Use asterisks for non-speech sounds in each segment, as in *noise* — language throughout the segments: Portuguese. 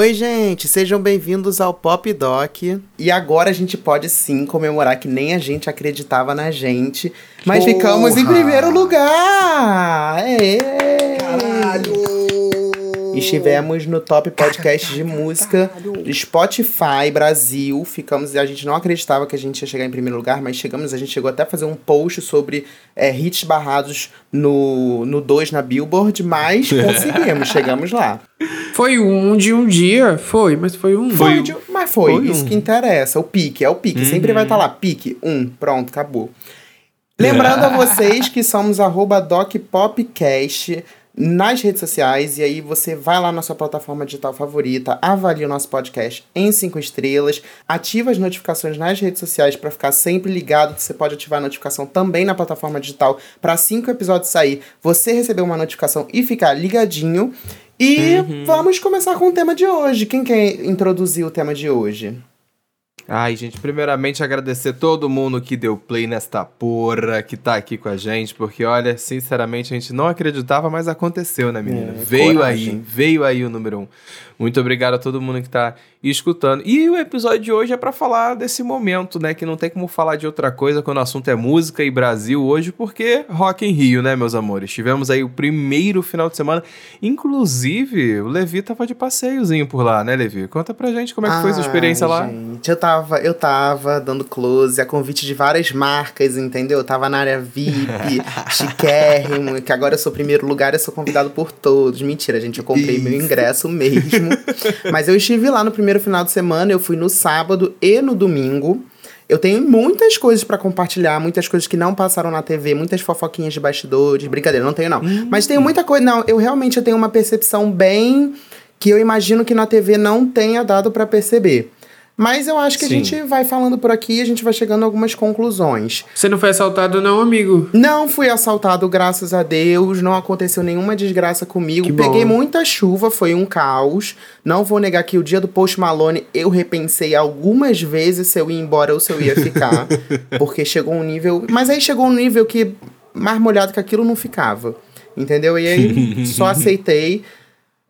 Oi, gente, sejam bem-vindos ao Pop Doc. E agora a gente pode sim comemorar que nem a gente acreditava na gente, mas Porra! ficamos em primeiro lugar! Ê! Estivemos no top podcast de música do Spotify Brasil. Ficamos, a gente não acreditava que a gente ia chegar em primeiro lugar, mas chegamos, a gente chegou até a fazer um post sobre é, hits barrados no 2 no dois na Billboard, mas *laughs* conseguimos, chegamos lá. Foi um de um dia, foi, mas foi um. Foi, de- mas foi, Foi isso um. que interessa. O pique, é o pique. Sempre vai estar lá, pique, um, pronto, acabou. Lembrando a vocês que somos arroba DocPopcast nas redes sociais. E aí você vai lá na sua plataforma digital favorita, avalia o nosso podcast em cinco estrelas, ativa as notificações nas redes sociais para ficar sempre ligado. Você pode ativar a notificação também na plataforma digital para cinco episódios sair. Você receber uma notificação e ficar ligadinho. E vamos começar com o tema de hoje. Quem quer introduzir o tema de hoje? Ai, gente, primeiramente agradecer todo mundo que deu play nesta porra, que tá aqui com a gente, porque olha, sinceramente a gente não acreditava, mas aconteceu, né, menina? É, veio coragem. aí, veio aí o número um. Muito obrigado a todo mundo que tá escutando. E o episódio de hoje é pra falar desse momento, né, que não tem como falar de outra coisa quando o assunto é música e Brasil hoje, porque Rock em Rio, né, meus amores? Tivemos aí o primeiro final de semana, inclusive o Levi tava de passeiozinho por lá, né, Levi? Conta pra gente como é que foi sua experiência Ai, lá. Gente, eu tava, eu tava dando close a convite de várias marcas, entendeu? Eu tava na área VIP, *laughs* chiquérrimo, que agora eu sou primeiro lugar, eu sou convidado por todos. Mentira, gente, eu comprei meu Isso. ingresso mesmo. *laughs* Mas eu estive lá no primeiro final de semana, eu fui no sábado e no domingo. Eu tenho muitas coisas pra compartilhar, muitas coisas que não passaram na TV, muitas fofoquinhas de bastidores. Brincadeira, não tenho não. Mas tenho muita coisa. Não, eu realmente eu tenho uma percepção bem que eu imagino que na TV não tenha dado pra perceber. Mas eu acho que Sim. a gente vai falando por aqui e a gente vai chegando a algumas conclusões. Você não foi assaltado, não, amigo? Não fui assaltado, graças a Deus. Não aconteceu nenhuma desgraça comigo. Que bom. Peguei muita chuva, foi um caos. Não vou negar que o dia do Post Malone eu repensei algumas vezes se eu ia embora ou se eu ia ficar. *laughs* porque chegou um nível. Mas aí chegou um nível que mais molhado que aquilo não ficava. Entendeu? E aí *laughs* só aceitei.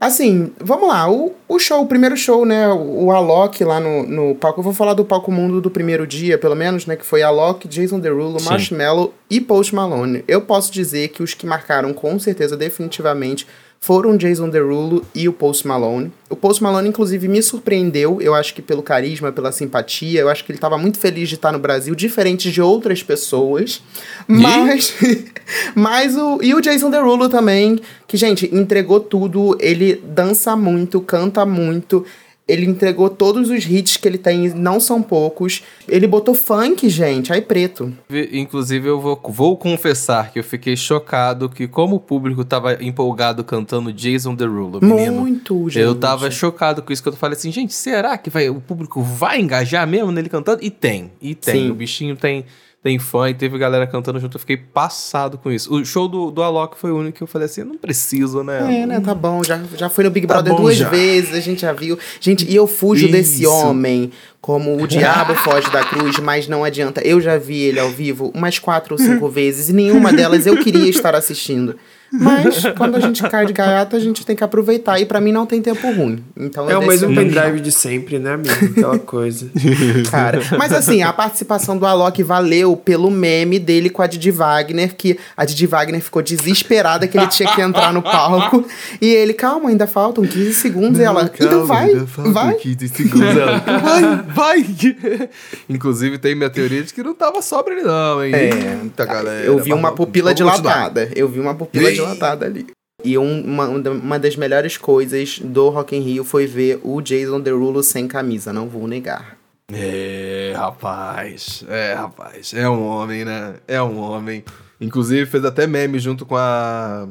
Assim, vamos lá. O, o show, o primeiro show, né? O, Alok lá no, no palco. Eu vou falar do palco mundo do primeiro dia, pelo menos, né? Que foi Alok, Jason Derulo, Sim. Marshmello e Post Malone. Eu posso dizer que os que marcaram com certeza, definitivamente, foram Jason Derulo e o Post Malone. O Post Malone, inclusive, me surpreendeu, eu acho que pelo carisma, pela simpatia, eu acho que ele estava muito feliz de estar no Brasil, diferente de outras pessoas. Mas, *laughs* mas o, e o Jason Derulo também, que, gente, entregou tudo, ele dança muito, canta muito, ele entregou todos os hits que ele tem, não são poucos. Ele botou funk, gente, aí preto. Inclusive, eu vou, vou confessar que eu fiquei chocado que, como o público tava empolgado cantando Jason Derulo, menino. Muito, gente. Eu tava chocado com isso, que eu falei assim, gente, será que vai, o público vai engajar mesmo nele cantando? E tem, e tem. Sim. O bichinho tem, tem fã e teve galera cantando junto, eu fiquei passado com isso. O show do, do Alok foi o único que eu falei assim, não preciso, né? É, né? Tá bom. Já, já foi no Big Tá Brother duas já. vezes, a gente já viu. Gente, e eu fujo desse Isso. homem como o diabo *laughs* foge da cruz, mas não adianta. Eu já vi ele ao vivo umas quatro ou cinco vezes e nenhuma delas eu queria estar assistindo. Mas quando a gente cai de gaiata, a gente tem que aproveitar. E pra mim não tem tempo ruim. Então É o mesmo pendrive de sempre, né, amigo? Aquela coisa. *laughs* Cara, mas assim, a participação do Alok valeu pelo meme dele com a Didi Wagner, que a Didi Wagner ficou desesperada que ele tinha que entrar no palco. E ele, calma, ainda faltam 15 segundos. e ela, então vai, vai. 15 segundos. Ela, *laughs* vai, vai. *laughs* Inclusive, tem minha teoria de que não tava sobra ele não, hein? É, Eita, galera. Eu vi uma pupila dilatada. Eu vi uma pupila Ih. dilatada ali. E um- uma, uma das melhores coisas do Rock in Rio foi ver o Jason Derulo sem camisa, não vou negar. É, rapaz. É, rapaz. É um homem, né? É um homem. Inclusive, fez até meme junto com a.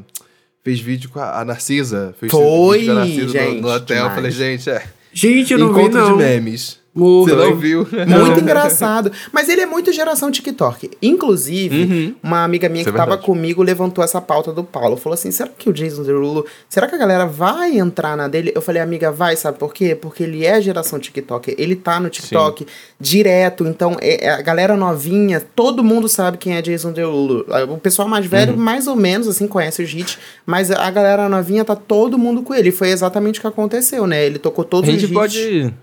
Fez vídeo com a, a Narcisa. Fez Foi, vídeo com a Narcisa no- gente, no, hotel. Eu falei, gente, é. Gente, eu não vi, Encontro não. de memes. Você não viu? Muito engraçado. Mas ele é muito geração TikTok. Inclusive, Uhum. uma amiga minha Isso que é tava verdade. comigo levantou essa pauta do Paulo. Falou assim: será que o Jason Derulo. Será que a galera vai entrar na dele? Eu falei, amiga, vai, sabe por quê? Porque ele é geração TikTok. Ele tá no TikTok direto. Então, é- é a galera novinha, todo mundo sabe quem é Jason Derulo. O pessoal mais velho, Uhum. mais ou menos, assim, conhece os hits. Mas a galera novinha tá todo mundo com ele. E Foi exatamente o que aconteceu, né? Ele tocou A todos os gente hits. pode.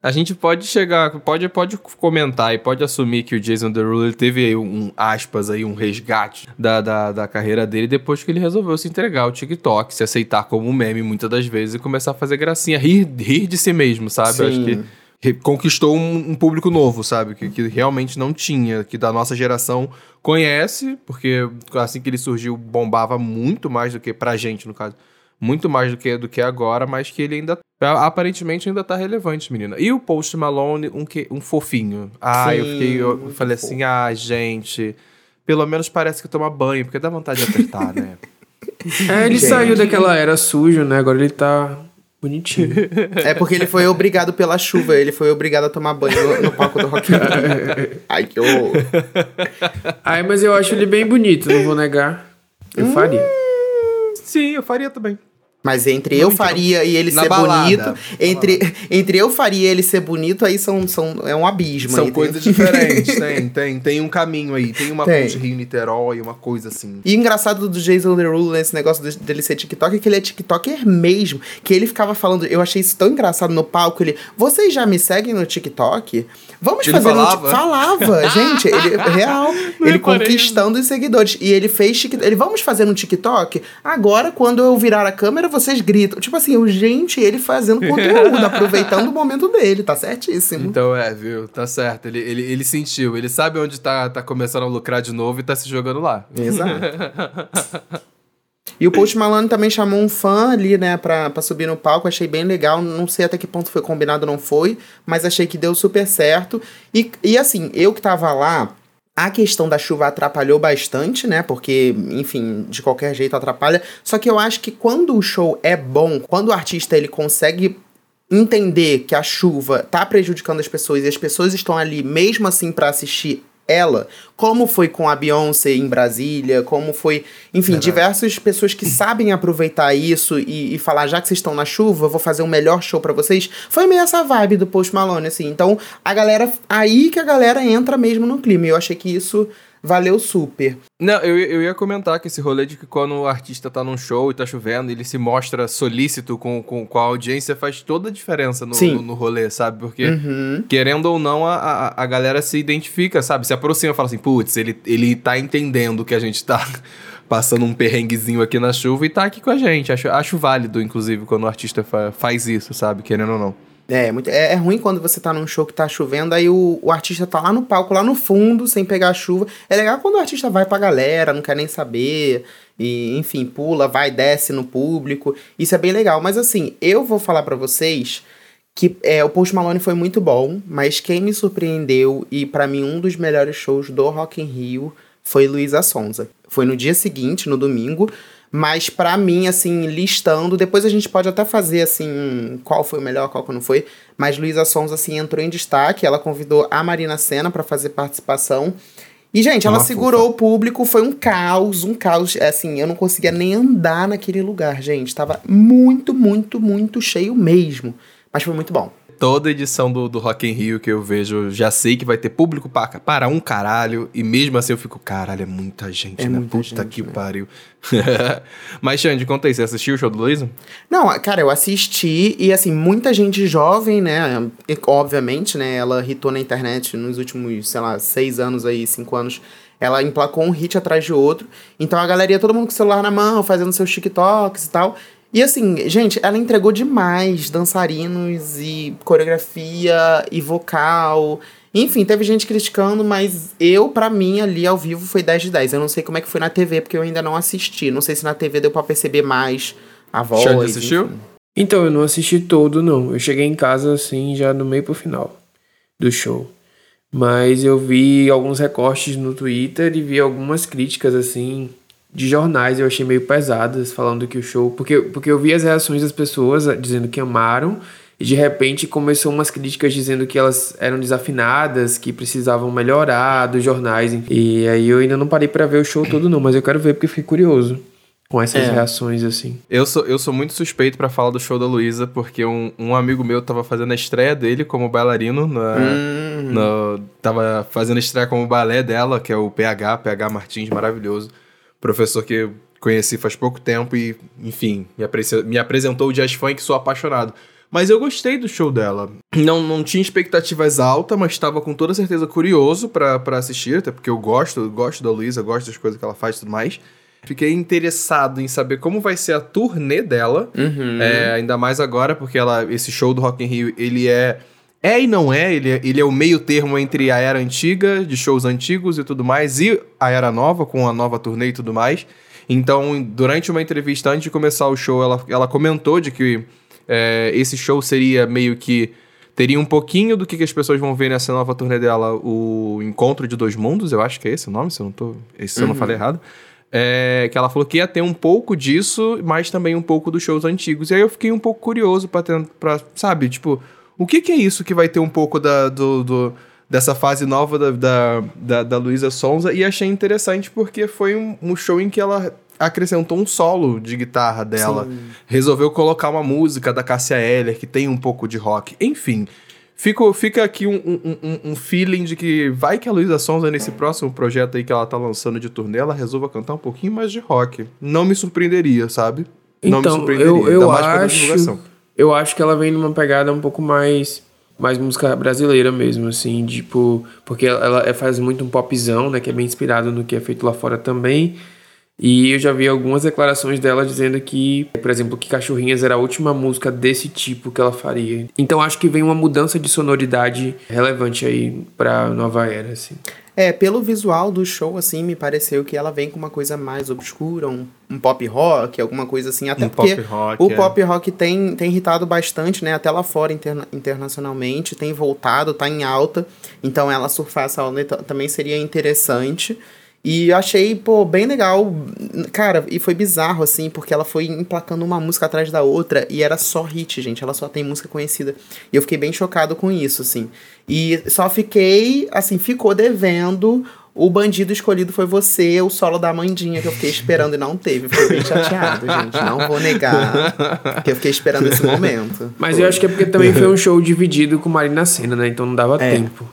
A gente pode chegar, pode, pode comentar e pode assumir que o Jason Derulo teve aí um aspas aí, um resgate da, da, da carreira dele depois que ele resolveu se entregar ao TikTok, se aceitar como um meme muitas das vezes e começar a fazer gracinha, rir, rir de si mesmo, sabe? Eu Acho Sim. que conquistou um, um público novo, sabe? Que, que realmente não tinha, que da nossa geração conhece, porque assim que ele surgiu bombava muito mais do que pra gente, no caso. Muito mais do que, do que agora, mas que ele ainda aparentemente ainda tá relevante, menina. E o Post Malone, um, que, um fofinho. Ah, eu Sim, fiquei. Eu falei assim, ah, gente. Pelo menos parece que toma banho, porque dá vontade de apertar, né? *laughs* É, ele Gente. saiu daquela era sujo, né? Agora ele tá bonitinho. É porque ele foi obrigado pela chuva, ele foi obrigado a tomar banho no, no palco do Rock. *laughs* Ai, que horror. Ai, mas eu acho ele bem bonito, não vou negar. Eu Hum. faria. Sim, eu faria também. Mas entre eu faria e ele Na ser balada. bonito, entre, *laughs* entre eu faria e ele ser bonito, aí são, são, é um abismo. São aí, coisas tem- diferentes, *laughs* tem, tem, tem um caminho aí. Tem uma Tem. ponte Rio-Niterói, uma coisa assim. E engraçado do Jason Derulo nesse negócio de- dele ser TikTok é que ele é TikToker mesmo. Que ele ficava falando, eu achei isso tão engraçado no palco. Ele, vocês já me seguem no TikTok? Vamos Ele fazer falava? um Falava, *laughs* gente, ele real. ele reparei. conquistando os seguidores. E ele fez. Ele, vamos fazer um TikTok? Agora, quando eu virar a câmera, vocês gritam. Tipo assim, o gente, ele fazendo conteúdo, *laughs* aproveitando o momento dele, tá certíssimo. Então é, viu? Tá certo. Ele, ele, ele sentiu. Ele sabe onde tá, tá começando a lucrar de novo e tá se jogando lá. Exato. *laughs* E o Post Malone também chamou um fã ali, né, pra, pra subir no palco. Achei bem legal. Não sei até que ponto foi combinado ou não foi, mas achei que deu super certo. E, e assim, eu que tava lá, a questão da chuva atrapalhou bastante, né? Porque, enfim, de qualquer jeito atrapalha. Só que eu acho que quando o show é bom, quando o artista ele consegue entender que a chuva tá prejudicando as pessoas e as pessoas estão ali mesmo assim pra assistir ela, como foi com a Beyoncé em Brasília, como foi, enfim, diversas pessoas que sabem aproveitar isso e, e falar, já que vocês estão na chuva, vou fazer um melhor show pra vocês. Foi meio essa vibe do Post Malone, assim. Então, a galera, aí que a galera entra mesmo no clima. E eu achei que isso valeu super. Não, eu, eu ia comentar que esse rolê de que quando o artista tá num show e tá chovendo, ele se mostra solícito com, com, com a audiência, faz toda a diferença no, no, no rolê, sabe? Porque, Uhum. querendo ou não, a, a, a galera se identifica, sabe? Se aproxima e fala assim, putz, ele, ele tá entendendo que a gente tá *laughs* passando um perrenguezinho aqui na chuva e tá aqui com a gente. Acho, acho válido, inclusive, quando o artista fa- faz isso, sabe? Querendo ou não. É, muito, é, é ruim quando você tá num show que tá chovendo, aí o, o artista tá lá no palco, lá no fundo, sem pegar a chuva. É legal quando o artista vai pra galera, não quer nem saber, e enfim, pula, vai, desce no público. Isso é bem legal. Mas assim, eu vou falar pra vocês que é, o Post Malone foi muito bom, mas quem me surpreendeu e pra mim um dos melhores shows do Rock in Rio foi Luísa Sonza. Foi no dia seguinte, no domingo, mas pra mim, assim, listando, depois a gente pode até fazer, assim, qual foi o melhor, qual que não foi, mas Luísa Sonza, assim, entrou em destaque, ela convidou a Marina Senna pra fazer participação, e, gente, ela Uma segurou o público, foi um caos, um caos, assim, eu não conseguia nem andar naquele lugar, gente, tava muito, muito, muito cheio mesmo, mas foi muito bom. Toda edição do, do Rock in Rio que eu vejo, já sei que vai ter público para, para um caralho, e mesmo assim eu fico, caralho, é muita gente, É né? muita Puta gente, que né? pariu. *laughs* Mas, Xande, conta aí, você assistiu o show do Luiz? Não, cara, eu assisti e assim, muita gente jovem, né? e, Obviamente, né? Ela hitou na internet nos últimos, sei lá, seis anos aí, cinco anos. Ela emplacou um hit atrás de outro. Então a galeria, todo mundo com o celular na mão, fazendo seus TikToks e tal. E assim, gente, ela entregou demais dançarinos e coreografia e vocal. Enfim, teve gente criticando, mas eu, pra mim, ali ao vivo foi 10 de 10. Eu não sei como é que foi na TV, porque eu ainda não assisti. Não sei se na TV deu pra perceber mais a voz. Xande assistiu? enfim. Então, eu não assisti todo, não. Eu cheguei em casa, assim, já no meio pro final do show. Mas eu vi alguns recortes no Twitter e vi algumas críticas, assim, de jornais. Eu achei meio pesadas, falando que o show... Porque, porque eu vi as reações das pessoas eh, dizendo que amaram E de repente começou umas críticas dizendo que elas eram desafinadas, que precisavam melhorar dos jornais. E aí eu ainda não parei para ver o show todo não, mas eu quero ver porque fiquei curioso com essas é. reações assim. Eu sou, eu sou muito suspeito para falar do show da Luísa, porque um, um amigo meu tava fazendo a estreia dele como bailarino na, uhum. no, tava fazendo a estreia como balé dela, que é o PH, PH Martins, maravilhoso. Professor que eu conheci faz pouco tempo e, enfim, me, me apresentou o jazz funk, sou apaixonado. Mas eu gostei do show dela. Não, não tinha expectativas altas, mas estava com toda certeza curioso para assistir, até porque eu gosto, gosto da Luísa, gosto das coisas que ela faz e tudo mais. Fiquei interessado em saber como vai ser a turnê dela, uhum. é, ainda mais agora, porque ela, esse show do Rock in Rio, ele é... É e não é, ele, é, ele é o meio termo entre a era antiga, de shows antigos e tudo mais, e a era nova, com a nova turnê e tudo mais. Então, durante uma entrevista antes de começar o show, ela, ela comentou de que é, esse show seria meio que. Teria um pouquinho do que, que as pessoas vão ver nessa nova turnê dela, o Encontro de Dois Mundos, eu acho que é esse o nome, se eu não, tô, se eu não uhum. falei errado. É, que ela falou que ia ter um pouco disso, mas também um pouco dos shows antigos. E aí eu fiquei um pouco curioso pra, ter, pra sabe, tipo, o que, que é isso que vai ter um pouco da, do, do dessa fase nova da, da, da, da Luísa Sonza? E achei interessante porque foi um, um show em que ela acrescentou um solo de guitarra dela. Sim. Resolveu colocar uma música da Cássia Eller, que tem um pouco de rock. Enfim, fica, fica aqui um, um, um, feeling de que vai que a Luísa Sonza, nesse próximo projeto aí que ela tá lançando de turnê, ela resolva cantar um pouquinho mais de rock. Não me surpreenderia, sabe? Não então, me surpreenderia. Eu, eu acho, eu acho que ela vem numa pegada um pouco mais mais música brasileira mesmo, assim, tipo, porque ela, ela faz muito um popzão, né, que é bem inspirado no que é feito lá fora também. E eu já vi algumas declarações dela dizendo que, por exemplo, que Cachorrinhas era a última música desse tipo que ela faria. Então acho que vem uma mudança de sonoridade relevante aí pra nova era, assim. É, pelo visual do show, assim, me pareceu que ela vem com uma coisa mais obscura, um, um pop rock, alguma coisa assim. Até um porque pop rock, o é. pop rock tem, tem irritado bastante, né? Até lá fora, interna internacionalmente, tem voltado, tá em alta. Então ela surfar essa onda também seria interessante. E achei, pô, bem legal. Cara, e foi bizarro, assim, porque ela foi emplacando uma música atrás da outra e era só hit, gente. Ela só tem música conhecida. E eu fiquei bem chocado com isso, assim. E só fiquei, assim, ficou devendo. O bandido escolhido foi você, o solo da Mandinha, que eu fiquei esperando e não teve. Fiquei bem chateado, *laughs* gente. Não vou negar. Que eu fiquei esperando esse momento. Mas foi. eu acho que é porque também foi um show dividido com Marina Senna, né? Então não dava é. tempo.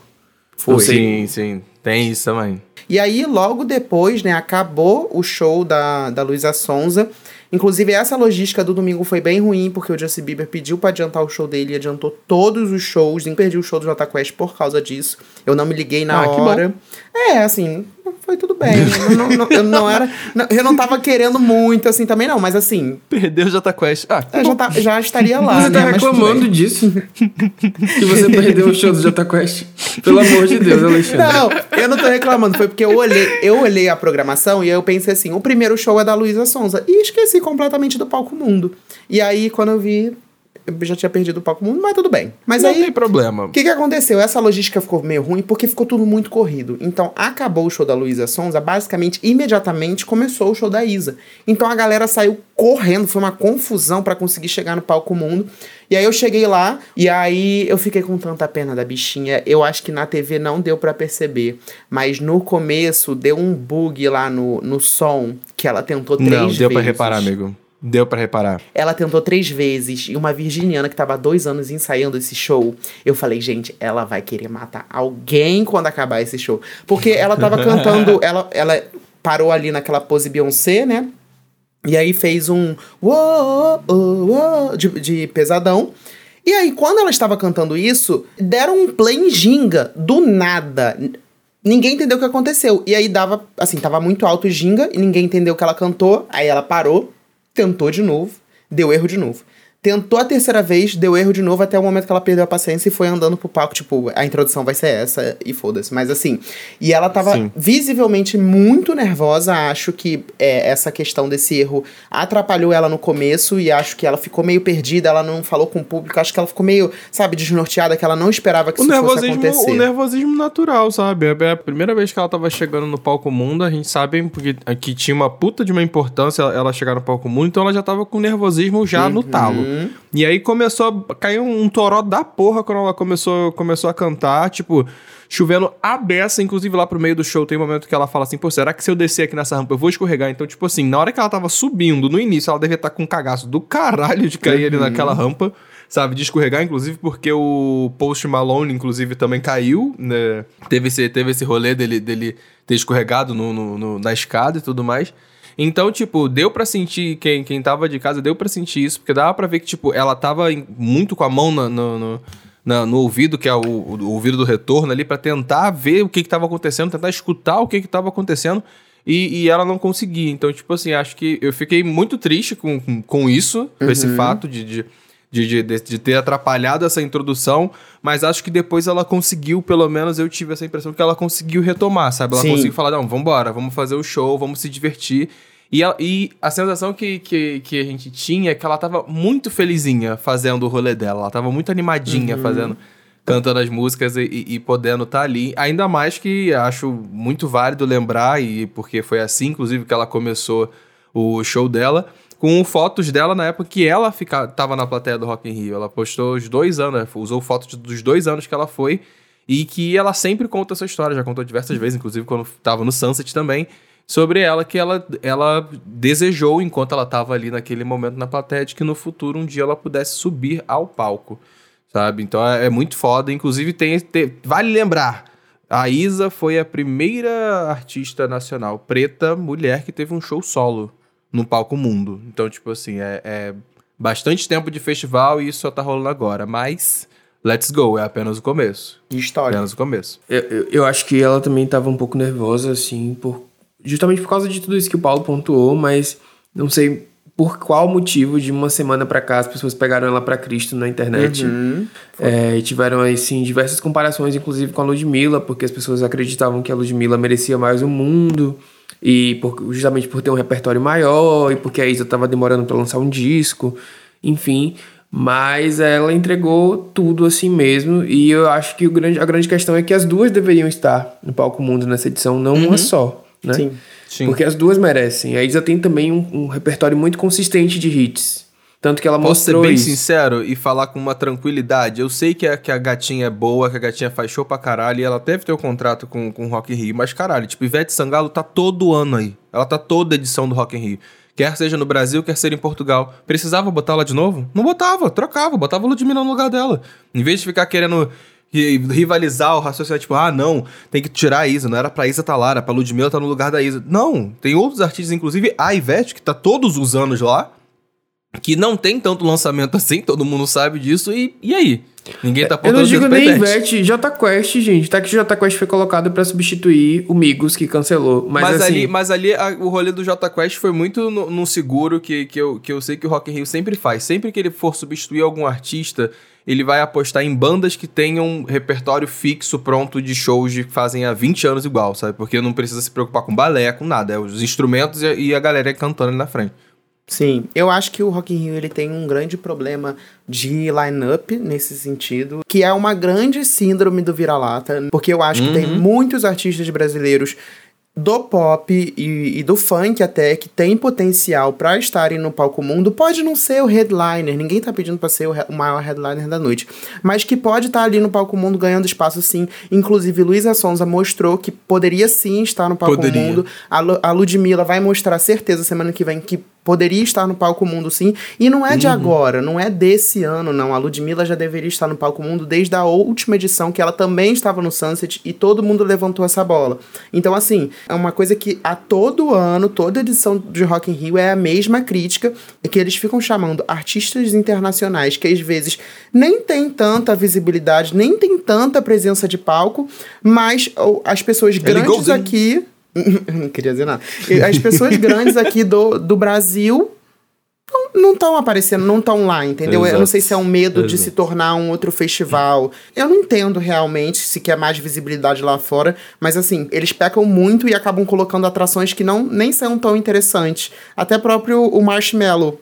Foi. Sim, sim. Tem isso também. E aí, logo depois, né, acabou o show da, da Luísa Sonza. Inclusive, essa logística do domingo foi bem ruim, porque o Justin Bieber pediu para adiantar o show dele e adiantou todos os shows. Nem perdi o show do Jota Quest por causa disso. Eu não me liguei na ah, hora. É, assim, foi tudo bem. eu, não, não, eu não era. Não, eu não tava querendo muito, assim, também não, mas assim. Perdeu o Jota Quest. Ah, já, tá, já estaria lá. Você tá né, reclamando disso? que você perdeu o show do Jota Quest. Pelo amor de Deus, Alexandre. Não, eu não tô reclamando. Foi porque eu olhei, eu olhei a programação e aí eu pensei assim: o primeiro show é da Luísa Sonza. E esqueci completamente do palco mundo. E aí, quando eu vi, já tinha perdido o palco mundo, mas tudo bem. Mas não aí, tem problema. O que, que aconteceu? Essa logística ficou meio ruim porque ficou tudo muito corrido. Então, acabou o show da Luísa Sonza, basicamente, imediatamente começou o show da Isa. Então a galera saiu correndo, foi uma confusão para conseguir chegar no palco mundo. E aí eu cheguei lá e aí eu fiquei com tanta pena da bichinha. Eu acho que na TV não deu para perceber, mas no começo deu um bug lá no, no som que ela tentou três vezes. Não, deu para reparar, amigo. Deu para reparar. Ela tentou três vezes e uma virginiana que tava há dois anos ensaiando esse show. Eu falei, gente, ela vai querer matar alguém quando acabar esse show. Porque ela tava cantando, *laughs* ela, ela parou ali naquela pose Beyoncé, né? E aí fez um uou, uou, uou, de, de pesadão. E aí, quando ela estava cantando isso, deram um play em ginga, do nada. Ninguém entendeu o que aconteceu. E aí dava, assim, tava muito alto o ginga, e ninguém entendeu o que ela cantou. Aí ela parou, tentou de novo, deu erro de novo. Tentou a terceira vez, deu erro de novo até o momento que ela perdeu a paciência e foi andando pro palco, tipo, a introdução vai ser essa e foda-se. Mas assim, e ela tava Sim. visivelmente muito nervosa, acho que é, essa questão desse erro atrapalhou ela no começo e acho que ela ficou meio perdida, ela não falou com o público, acho que ela ficou meio, sabe, desnorteada, que ela não esperava que o isso fosse acontecer. O nervosismo natural, sabe? É a primeira vez que ela tava chegando no palco mundo, a gente sabe porque que tinha uma puta de uma importância ela chegar no palco mundo, então ela já tava com nervosismo já uhum. no talo. E aí começou a cair um toró da porra quando ela começou, começou a cantar, tipo, chovendo a beça, inclusive lá pro meio do show tem um momento que ela fala assim, pô, será que se eu descer aqui nessa rampa eu vou escorregar? Então, tipo assim, na hora que ela tava subindo, no início, ela devia estar tá com um cagaço do caralho de cair ali naquela rampa sabe, de escorregar, inclusive porque o Post Malone, inclusive, também caiu, né? Teve esse, teve esse rolê dele, dele ter escorregado no, no, no na escada e tudo mais. Então, tipo, deu para sentir, quem, quem tava de casa, deu para sentir isso, porque dava pra ver que, tipo, ela tava muito com a mão no, no, no, no ouvido, que é o, o, ouvido do retorno ali, para tentar ver o que que tava acontecendo, tentar escutar o que que tava acontecendo, e, e ela não conseguia. Então, tipo assim, acho que eu fiquei muito triste com, com, com isso, com esse uhum. fato de, de de, de, de, ter atrapalhado essa introdução, mas acho que depois ela conseguiu, pelo menos eu tive essa impressão que ela conseguiu retomar, sabe? Ela Sim. conseguiu falar, não, vambora, vamos fazer o show, vamos se divertir. E a, e a sensação que, que, que a gente tinha é que ela tava muito felizinha fazendo o rolê dela, ela tava muito animadinha uhum. fazendo cantando as músicas e, e, e podendo estar tá ali. Ainda mais que acho muito válido lembrar, e porque foi assim, inclusive, que ela começou o show dela, com fotos dela na época que ela fica, tava na plateia do Rock in Rio. Ela postou os dois anos, usou fotos dos dois anos que ela foi e que ela sempre conta essa história, já contou diversas vezes, inclusive quando tava no Sunset também, sobre ela que ela, ela desejou enquanto ela tava ali naquele momento na plateia de que no futuro um dia ela pudesse subir ao palco, sabe? Então é, é muito foda, inclusive tem, tem vale lembrar, a Isa foi a primeira artista nacional preta mulher que teve um show solo no palco mundo. Então, tipo assim, é, é bastante tempo de festival e isso só tá rolando agora. Mas let's go, é apenas o começo. História. Apenas o começo. Eu, eu, eu, acho que ela também tava um pouco nervosa, assim, por, justamente por causa de tudo isso que o Paulo pontuou, mas não sei por qual motivo de uma semana para cá as pessoas pegaram ela para Cristo na internet uhum, é, e tiveram assim diversas comparações inclusive com a Ludmilla porque as pessoas acreditavam que a Ludmilla merecia mais o mundo e por, justamente por ter um repertório maior e porque a Isa estava demorando para lançar um disco, enfim. Mas ela entregou tudo assim mesmo. E eu acho que o grande, a grande questão é que as duas deveriam estar no Palco Mundo nessa edição, não uhum. uma só. Né? Sim. Sim. Porque as duas merecem. A Isa tem também um, um repertório muito consistente de hits. Tanto que ela Posso mostrou ser bem isso. sincero e falar com uma tranquilidade. Eu sei que a, que a gatinha é boa, que a gatinha faz show pra caralho, e ela deve ter o um contrato com, com o Rock in Rio, mas caralho, tipo, Ivete Sangalo tá todo ano aí. Ela tá toda edição do Rock in Rio. Quer seja no Brasil, quer seja em Portugal. Precisava botar ela de novo? Não botava, trocava, botava Ludmilla no lugar dela. Em vez de ficar querendo rivalizar o raciocínio, tipo, ah, não, tem que tirar a Isa, não era pra Isa tá lá, era pra Ludmilla tá no lugar da Isa. Não, tem outros artistas, inclusive a Ivete, que tá todos os anos lá, que não tem tanto lançamento assim, todo mundo sabe disso, e, e aí? Ninguém tá Eu não digo nem Ivete, J Quest, gente. Tá que J Quest foi colocado para substituir o Migos, que cancelou. Mas, mas assim... ali, mas ali a, o rolê do J Quest foi muito no, no, seguro que, que, eu, que eu sei que o Rock in Rio sempre faz. Sempre que ele for substituir algum artista, ele vai apostar em bandas que tenham repertório fixo pronto de shows que fazem há 20 anos igual, sabe? Porque não precisa se preocupar com balé, com nada. É os instrumentos e a galera cantando ali na frente. Sim, eu acho que o Rock in Rio ele tem um grande problema de line-up nesse sentido, que é uma grande síndrome do vira-lata, porque eu acho uhum. que tem uhum. muitos artistas brasileiros do pop e, e, do funk até que tem potencial para estarem no palco mundo pode não ser o headliner ninguém tá pedindo para ser o, o, maior headliner da noite mas que pode estar tá ali no palco mundo ganhando espaço sim inclusive Luísa Sonza mostrou que poderia sim estar no palco poderia. mundo a, a Ludmilla vai mostrar certeza semana que vem que poderia estar no palco mundo sim. E não é de uhum. agora não é desse ano não. A Ludmilla já deveria estar no palco mundo desde a última edição que ela também estava no Sunset e todo mundo levantou essa bola. Então assim é uma coisa que a todo ano, toda edição de Rock in Rio é a mesma crítica, é que eles ficam chamando artistas internacionais que às vezes nem tem tanta visibilidade, nem tem tanta presença de palco, mas as pessoas grandes aqui *laughs* não queria dizer nada. As pessoas grandes aqui do, do Brasil não estão aparecendo, não estão lá, entendeu? Exato. Eu não sei se é um medo Exato. de se tornar um outro festival. Eu não entendo realmente se quer mais visibilidade lá fora, mas assim, eles pecam muito e acabam colocando atrações que não nem são tão interessantes. Até próprio o Marshmallow.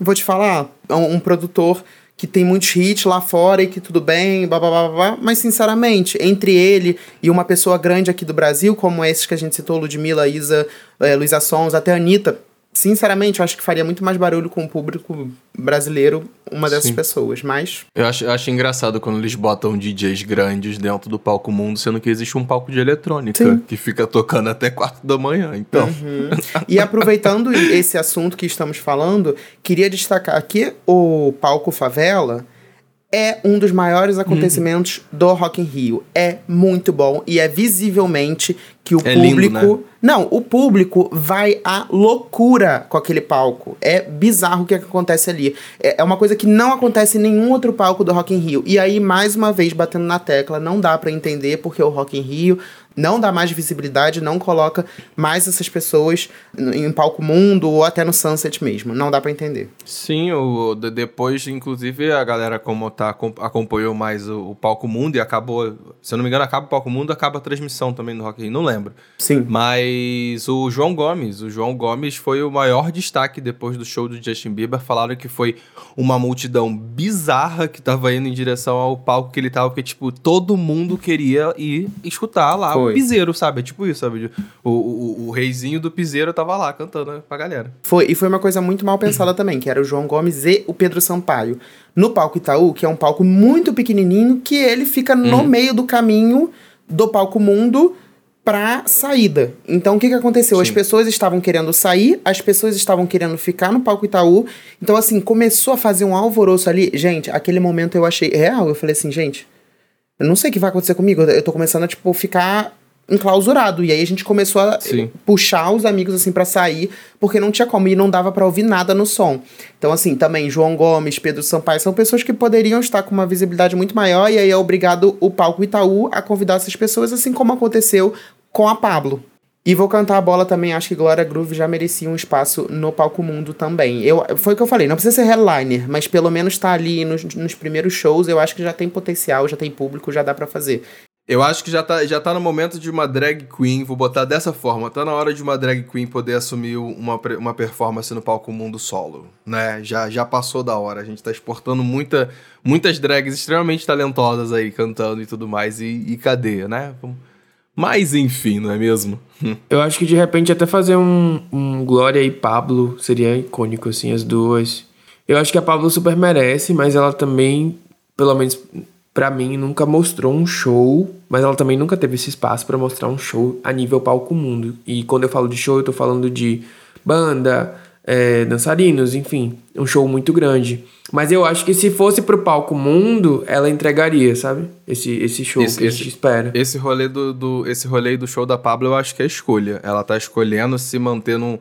Vou te falar, é um, um produtor que tem muitos hits lá fora e que tudo bem, blá, blá, blá, blá, mas sinceramente, entre ele e uma pessoa grande aqui do Brasil, como esses que a gente citou, Ludmilla, Isa, é, Luísa Sons, até a Anitta, sinceramente, eu acho que faria muito mais barulho com o público brasileiro uma dessas Sim. pessoas, mas Eu acho, eu acho engraçado quando eles botam DJs grandes dentro do palco mundo, sendo que existe um palco de eletrônica Sim. que fica tocando até 4 da manhã. Então, E aproveitando *laughs* esse assunto que estamos falando, queria destacar que o Palco Favela é um dos maiores acontecimentos do Rock in Rio. É muito bom e é visivelmente que o É lindo, público... né? Não, o público vai à loucura com aquele palco. É bizarro o que acontece ali. É é uma coisa que não acontece em nenhum outro palco do Rock in Rio. E aí, mais uma vez, batendo na tecla, não dá pra entender porque o Rock in Rio não dá mais visibilidade, não coloca mais essas pessoas em palco mundo ou até no Sunset mesmo. Não dá pra entender. sim, o, de- depois, inclusive, a galera como tá, acom- acompanhou mais o, o Palco Mundo e acabou, se eu não me engano, acaba o Palco Mundo, acaba a transmissão também do Rock in não lembro. Sim. Mas o João Gomes, o João Gomes foi o maior destaque depois do show do Justin Bieber. Falaram que foi uma multidão bizarra que tava indo em direção ao palco que ele tava, porque, tipo, todo mundo queria ir escutar lá Foi. O piseiro, sabe? É tipo isso, sabe? O, o, o reizinho do piseiro tava lá cantando pra galera. Foi, e foi uma coisa muito mal pensada também, que era o João Gomes e o Pedro Sampaio. No palco Itaú, que é um palco muito pequenininho, que ele fica no meio do caminho do palco mundo pra saída. Então, o que que aconteceu? As Sim. pessoas estavam querendo sair, as pessoas estavam querendo ficar no palco Itaú. Então, assim, começou a fazer um alvoroço ali. Gente, aquele momento eu achei real. Eu falei assim, gente, eu não sei o que vai acontecer comigo. Eu tô começando a, tipo, ficar enclausurado. E aí a gente começou a Sim. puxar os amigos, assim, pra sair, porque não tinha como. E não dava pra ouvir nada no som. Então, assim, também João Gomes, Pedro Sampaio, são pessoas que poderiam estar com uma visibilidade muito maior. E aí é obrigado o palco Itaú a convidar essas pessoas, assim como aconteceu com a Pablo. E vou cantar a bola também, acho que Glória Groove já merecia um espaço no palco mundo também. Eu, foi o que eu falei, não precisa ser headliner, mas pelo menos tá ali nos, nos primeiros shows, eu acho que já tem potencial, já tem público, já dá pra fazer. Eu acho que já tá, já tá no momento de uma drag queen, vou botar dessa forma, tá na hora de uma drag queen poder assumir uma, uma performance no palco mundo solo, né? Já, já passou da hora, a gente tá exportando muita, muitas drags extremamente talentosas aí, cantando e tudo mais, e, e cadê, né? Vamos- Mas enfim, não é mesmo? Eu acho que de repente até fazer um, um Glória e Pablo seria icônico, assim, as duas. Eu acho que a Pablo super merece, mas ela também, pelo menos pra mim, nunca mostrou um show, mas ela também nunca teve esse espaço pra mostrar um show a nível palco mundo. E quando eu falo de show, eu tô falando de banda, é, dançarinos, enfim, um show muito grande. Mas eu acho que se fosse pro palco mundo, ela entregaria, sabe? Esse, esse show Esse- que a gente esse- espera. Esse rolê do, do- esse rolê do show da Pablo, eu acho que é escolha. Ela tá escolhendo se manter num,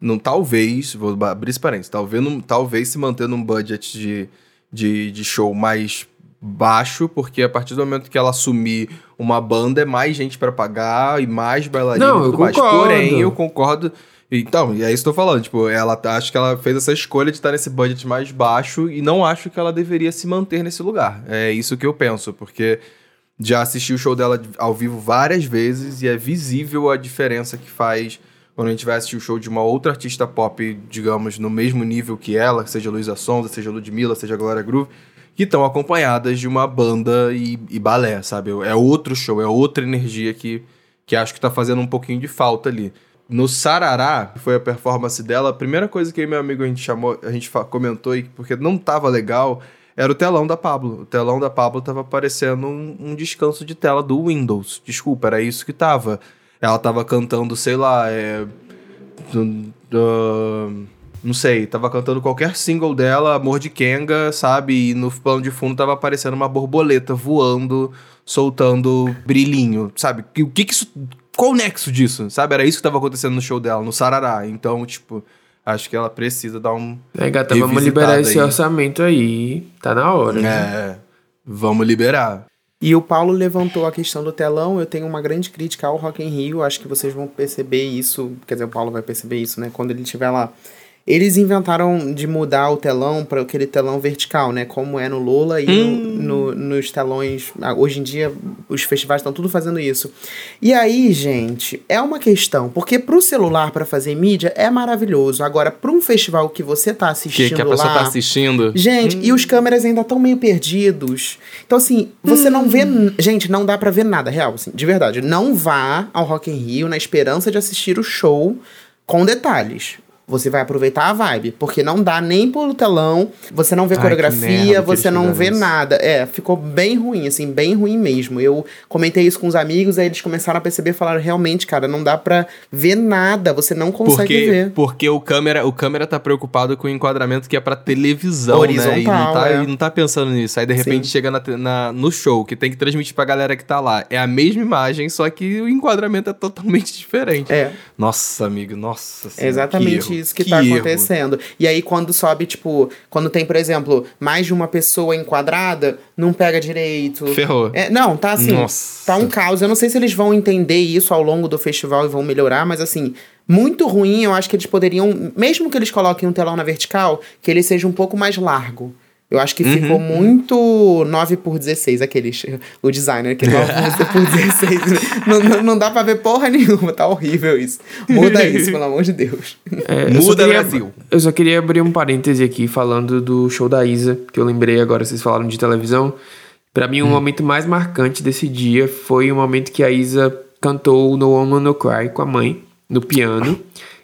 num talvez, vou abrir esse parênteses, talvez, num, talvez se manter num budget de, de, de show mais baixo, porque a partir do momento que ela assumir uma banda, é mais gente pra pagar e mais bailarina Não, eu tudo mais. concordo. Porém, eu concordo. Então, e é isso que eu tô falando. Tipo, ela tá- acho que ela fez essa escolha de estar nesse budget mais baixo e não acho que ela deveria se manter nesse lugar. É isso que eu penso, porque já assisti o show dela ao vivo várias vezes e é visível a diferença que faz quando a gente vai assistir o show de uma outra artista pop, digamos, no mesmo nível que ela, seja Luísa Sonza, seja Ludmilla, seja Glória Groove, que estão acompanhadas de uma banda e, e balé, sabe? É outro show, é outra energia que, que acho que tá fazendo um pouquinho de falta ali. No Sarará, que foi a performance dela, a primeira coisa que eu meu amigo a gente chamou, a gente comentou, porque não tava legal, era o telão da Pablo. O telão da Pablo tava parecendo um, um descanso de tela do Windows. Desculpa, era isso que tava. Ela tava cantando, sei lá, é. do- não sei, tava cantando qualquer single dela, Amor de Kenga, sabe? E no plano de fundo tava aparecendo uma borboleta voando, soltando brilhinho, sabe? O que que isso. Qual o nexo disso, sabe? Era isso que tava acontecendo no show dela, no Sarará. Então, tipo, acho que ela precisa dar um. É, gata, vamos liberar esse aí. orçamento aí. Tá na hora. né? É. Vamos liberar. E o Paulo levantou a questão do telão. Eu tenho uma grande crítica ao Rock in Rio. Acho que vocês vão perceber isso. Quer dizer, o Paulo vai perceber isso, né? Quando ele estiver lá. Eles inventaram de mudar o telão para aquele telão vertical, né? Como é no Lola e no- no- nos telões. ah, Hoje em dia, os festivais estão tudo fazendo isso. E aí, gente, é uma questão. Porque pro celular, para fazer mídia, é maravilhoso. Agora, para um festival que você tá Que, assistindo que a pessoa lá... tá assistindo. Gente, e os câmeras ainda estão meio perdidos. Então, assim, você não vê. n- Gente, não dá pra ver nada, real, assim, de verdade. Não vá ao Rock in Rio na esperança de assistir o show com detalhes. Você vai aproveitar a vibe. Porque não dá nem pelo telão, você não vê Ai, coreografia, você não vê isso. nada. É, ficou bem ruim, assim, bem ruim mesmo. Eu comentei isso com os amigos, aí eles começaram a perceber e falaram: realmente, cara, não dá pra ver nada, você não consegue Porque, ver. porque o câmera, o câmera tá preocupado com o enquadramento que é pra televisão, né? E não, Horizontal, tá, é. e não tá pensando nisso. Aí de repente Sim. chega na, na- no show, que tem que transmitir pra galera que tá lá. É a mesma imagem, só que o enquadramento é totalmente *laughs* diferente. É. Nossa, amigo, nossa É exatamente erro, isso que, tá erro. acontecendo. E aí, quando sobe, tipo, quando tem, por exemplo, mais de uma pessoa enquadrada, não pega direito. Ferrou. É, não, tá assim. Nossa. Tá um caos. Eu não sei se eles vão entender isso ao longo do festival e vão melhorar, mas assim, muito ruim. Eu acho que eles poderiam, mesmo que eles coloquem um telão na vertical, que ele seja um pouco mais largo. Eu acho que ficou Uhum. muito 9 por 16 aqueles. O designer que 9 *laughs* por 16. não, não, não dá pra ver porra nenhuma, tá horrível isso. Muda isso, pelo amor de Deus. É, Muda, queria- Brasil. Eu só queria abrir um parêntese aqui falando do show da Isa, que eu lembrei agora, vocês falaram de televisão. Pra mim, o Hum. momento mais marcante desse dia foi o momento que a Isa cantou No Woman No Cry com a mãe, no piano.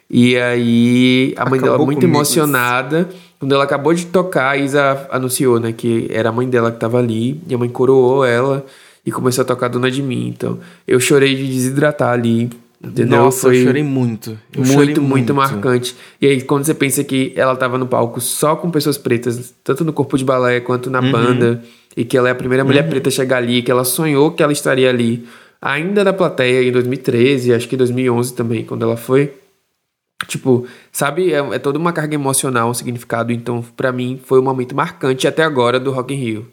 E aí, a mãe dela muito emocionada. Quando ela acabou de tocar, a Isa anunciou, né, que era a mãe dela que tava ali. E a mãe coroou ela e começou a tocar Dona de Mim. Então, eu chorei de desidratar ali. Entendeu? Nossa, eu chorei muito. Eu chorei muito, muito marcante. E aí, quando você pensa que ela tava no palco só com pessoas pretas, tanto no corpo de balé quanto na banda, e que ela é a primeira mulher preta a chegar ali, que ela sonhou que ela estaria ali, ainda na plateia em 2013, acho que 2011 também, quando ela foi. Tipo, sabe, é, é toda uma carga emocional, um significado. Então, pra mim, foi um momento marcante até agora do Rock in Rio.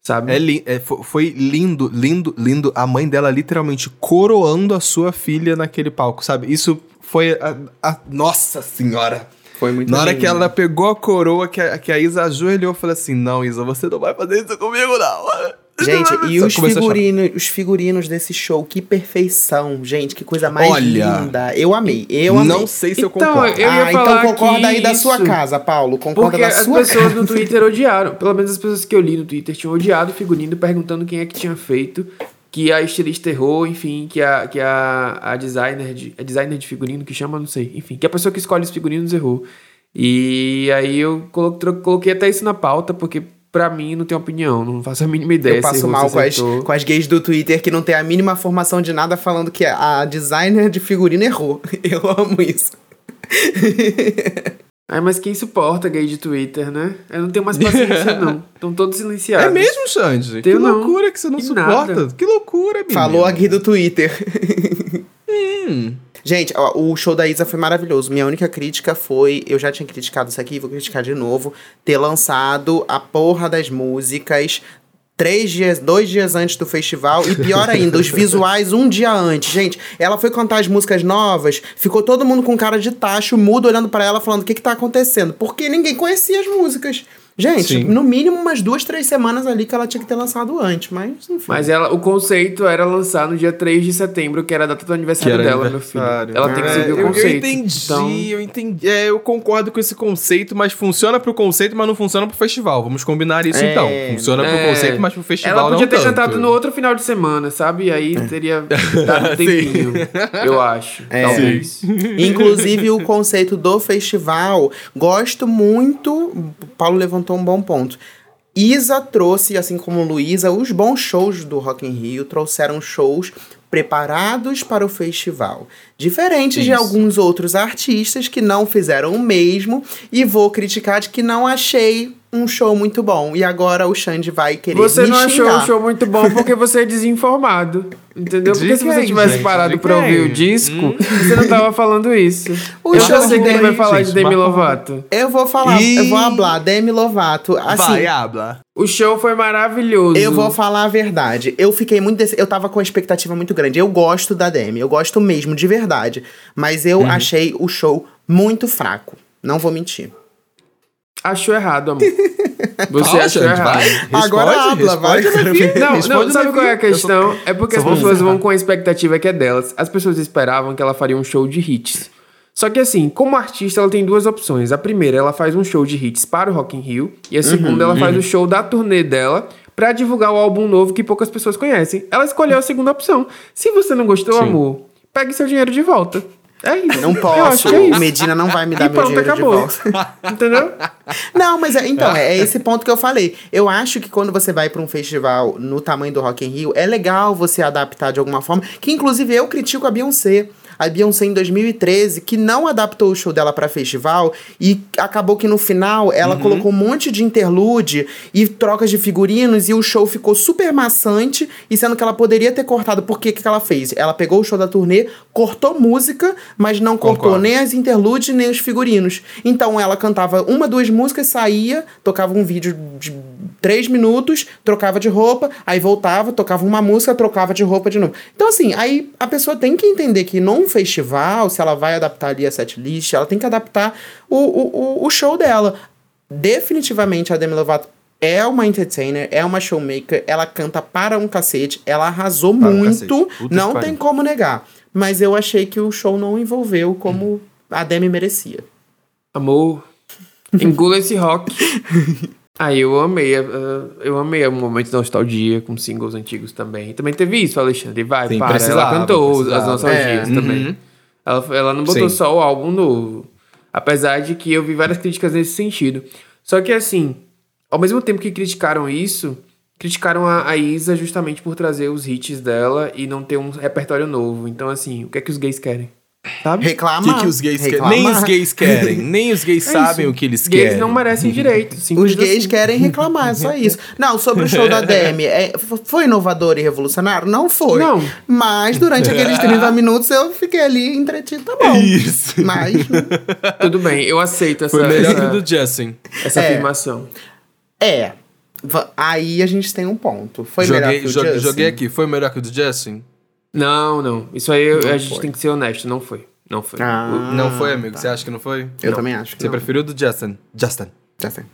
Sabe? É, li- é, fo- foi lindo, lindo, lindo. A mãe dela literalmente coroando a sua filha naquele palco, sabe? Isso foi a, a- Nossa senhora! Foi muito Na hora lindo. que ela pegou a coroa, que a, que a Isa ajoelhou, eu falei assim: Não, Isa, você não vai fazer isso comigo, não. *laughs* Gente, e os a figurinos, os figurinos desse show, que perfeição, gente, que coisa mais Olha, linda. Eu amei, eu amei. Não sei se eu Então, concordo. eu ah, então concorda aí da sua casa, Paulo. Concorda Porque da as sua pessoas casa. no Twitter odiaram. Pelo menos as pessoas que eu li no Twitter tinham odiado o figurino, perguntando quem é que tinha feito. Que a estilista errou, enfim, que a, que a, a designer de. É designer de figurino que chama, não sei. Enfim, que a pessoa que escolhe os figurinos errou. E aí eu coloquei até isso na pauta, porque pra mim não tenho opinião, não faço a mínima ideia. Eu passo mal com as, com as gays do Twitter que não tem a mínima formação de nada falando que a designer de figurino errou. *laughs* Eu amo isso. *laughs* Ai, mas quem suporta gay de Twitter, né? Eu não tenho mais paciência, *laughs* não. Estão todos silenciados. É mesmo, Xande? Que Tenho não. loucura que você não E suporta. nada. Que loucura, menino. Falou a gay do Twitter. Hum. Gente, ó, o show da Isa foi maravilhoso. Minha única crítica foi, eu já tinha criticado isso aqui, vou criticar de novo, ter lançado a porra das músicas três dias, dois dias antes do festival e pior ainda, os *laughs* visuais um dia antes. Gente, ela foi cantar as músicas novas, ficou todo mundo com cara de tacho, mudo olhando pra ela falando o que que tá acontecendo, porque ninguém conhecia as músicas. Gente, Sim. no mínimo umas duas, três semanas ali que ela tinha que ter lançado antes, mas enfim. Mas ela, o conceito era lançar no dia 3 de setembro, que era a data do aniversário dela, aniversário. meu filho. Ela tem que É, seguir o eu, conceito. eu entendi, Então, eu entendi. É, eu concordo com esse conceito, mas funciona pro conceito, mas não funciona pro festival. Vamos combinar isso É, então. Funciona pro é, conceito, mas pro festival Ela podia não ter tanto. cantado no outro final de semana, sabe? Aí teria dado um *laughs* tempinho, eu acho. É. Talvez. Inclusive, o conceito do festival, gosto muito. O Paulo levantou um bom ponto. Isa trouxe, assim como Luísa, os bons shows do Rock in Rio, trouxeram shows preparados para o festival. Diferentes de Isso. alguns outros artistas que não fizeram o mesmo, e vou criticar de que não achei um show muito bom. E agora o Xande vai querer Você me não achou xingar. o show muito bom porque você é desinformado. Entendeu? De Porque se você quem, tivesse gente? parado De pra ouvir o disco, Hum? você não tava falando isso. O eu show sei que ele vai falar gente, de Demi Lovato. Eu vou falar, Ih. eu vou hablar, Demi Lovato. Assim, Vai, habla. O show foi maravilhoso. Eu vou falar a verdade. Eu fiquei muito. dece- Eu tava com a expectativa muito grande. Eu gosto da Demi. Eu gosto mesmo, de verdade. Mas eu achei o show muito fraco. Não vou mentir. Achou errado, amor. *laughs* Você Fala, achou errado. vai. Agora Responde, habla, vai, responde. Não, Responde, não, sabe qual é a questão? É porque só as pessoas vão com a expectativa que é delas. As pessoas esperavam que ela faria um show de hits. Só que assim, como artista, ela tem duas opções. A primeira, ela faz um show de hits para o Rock in Rio. E a segunda, ela faz o show da turnê dela pra divulgar o álbum novo que poucas pessoas conhecem. Ela escolheu a segunda opção. Se você não gostou, Sim. amor, pegue seu dinheiro de volta. É isso. Não posso. é isso. Medina não vai me dar E meu pronto, dinheiro acabou. de volta. *laughs* Entendeu? Não, mas é, então, é esse ponto que eu falei. Eu acho que quando você vai pra um festival no tamanho do Rock in Rio, é legal você adaptar de alguma forma, que inclusive eu critico a Beyoncé. A Beyoncé em 2013, que não adaptou o show dela pra festival e acabou que no final ela colocou um monte de interlude e trocas de figurinos e o show ficou super maçante e sendo que ela poderia ter cortado. Por que que ela fez? Ela pegou o show da turnê, cortou música, mas não cortou Concordo. nem as interludes nem os figurinos. Então ela cantava uma, duas músicas, saía, tocava um vídeo de três minutos, trocava de roupa, aí voltava, tocava uma música, trocava de roupa de novo. Então, assim, aí a pessoa tem que entender que num festival, se ela vai adaptar ali a setlist, ela tem que adaptar o, o, o- show dela. Definitivamente a Demi Lovato é uma entertainer, é uma showmaker, ela canta para um cacete, ela arrasou Para um muito, que não tem como negar. Mas eu achei que o show não envolveu como a Demi merecia. Amor, *laughs* engula esse rock. *laughs* Aí eu amei, eh, eu amei o momento de nostalgia com singles antigos também. Também teve isso, Alexandre. Vai, Sim, para. ela cantou as precisava. nostalgias É, também. uhum. Ela, ela não botou Sim. só o álbum novo. Apesar de que eu vi várias críticas nesse sentido. Só que assim, ao mesmo tempo que criticaram isso, criticaram a, a Isa justamente por trazer os hits dela e não ter um repertório novo. Então, assim, o que é que os gays querem? Sabe? O Reclamar. que, que os gays querem? Nem os gays querem. *laughs* Nem os gays É sabem isso. o que eles gays querem. não merecem direito. simples Os gays assim. querem reclamar, é só isso. Não, sobre o show da *laughs* Demi, é, foi inovador e revolucionário? Não foi. Não. Mas durante aqueles *laughs* 30 minutos eu fiquei ali entretido, tá bom. Isso. Mas Tudo bem, eu aceito essa, Foi melhor essa, que o do Justin. essa É. afirmação. é. Aí a gente tem um ponto. Foi melhor Joguei, que o jo- Justin? joguei aqui. Foi melhor que o do Justin? Não, não. Isso aí Não a gente foi. tem que ser honesto, não foi. Não foi. Ah, não foi, amigo? tá. Você acha que não foi? Eu Não. também acho que Você não. preferiu o do Justin? Justin. Já sei.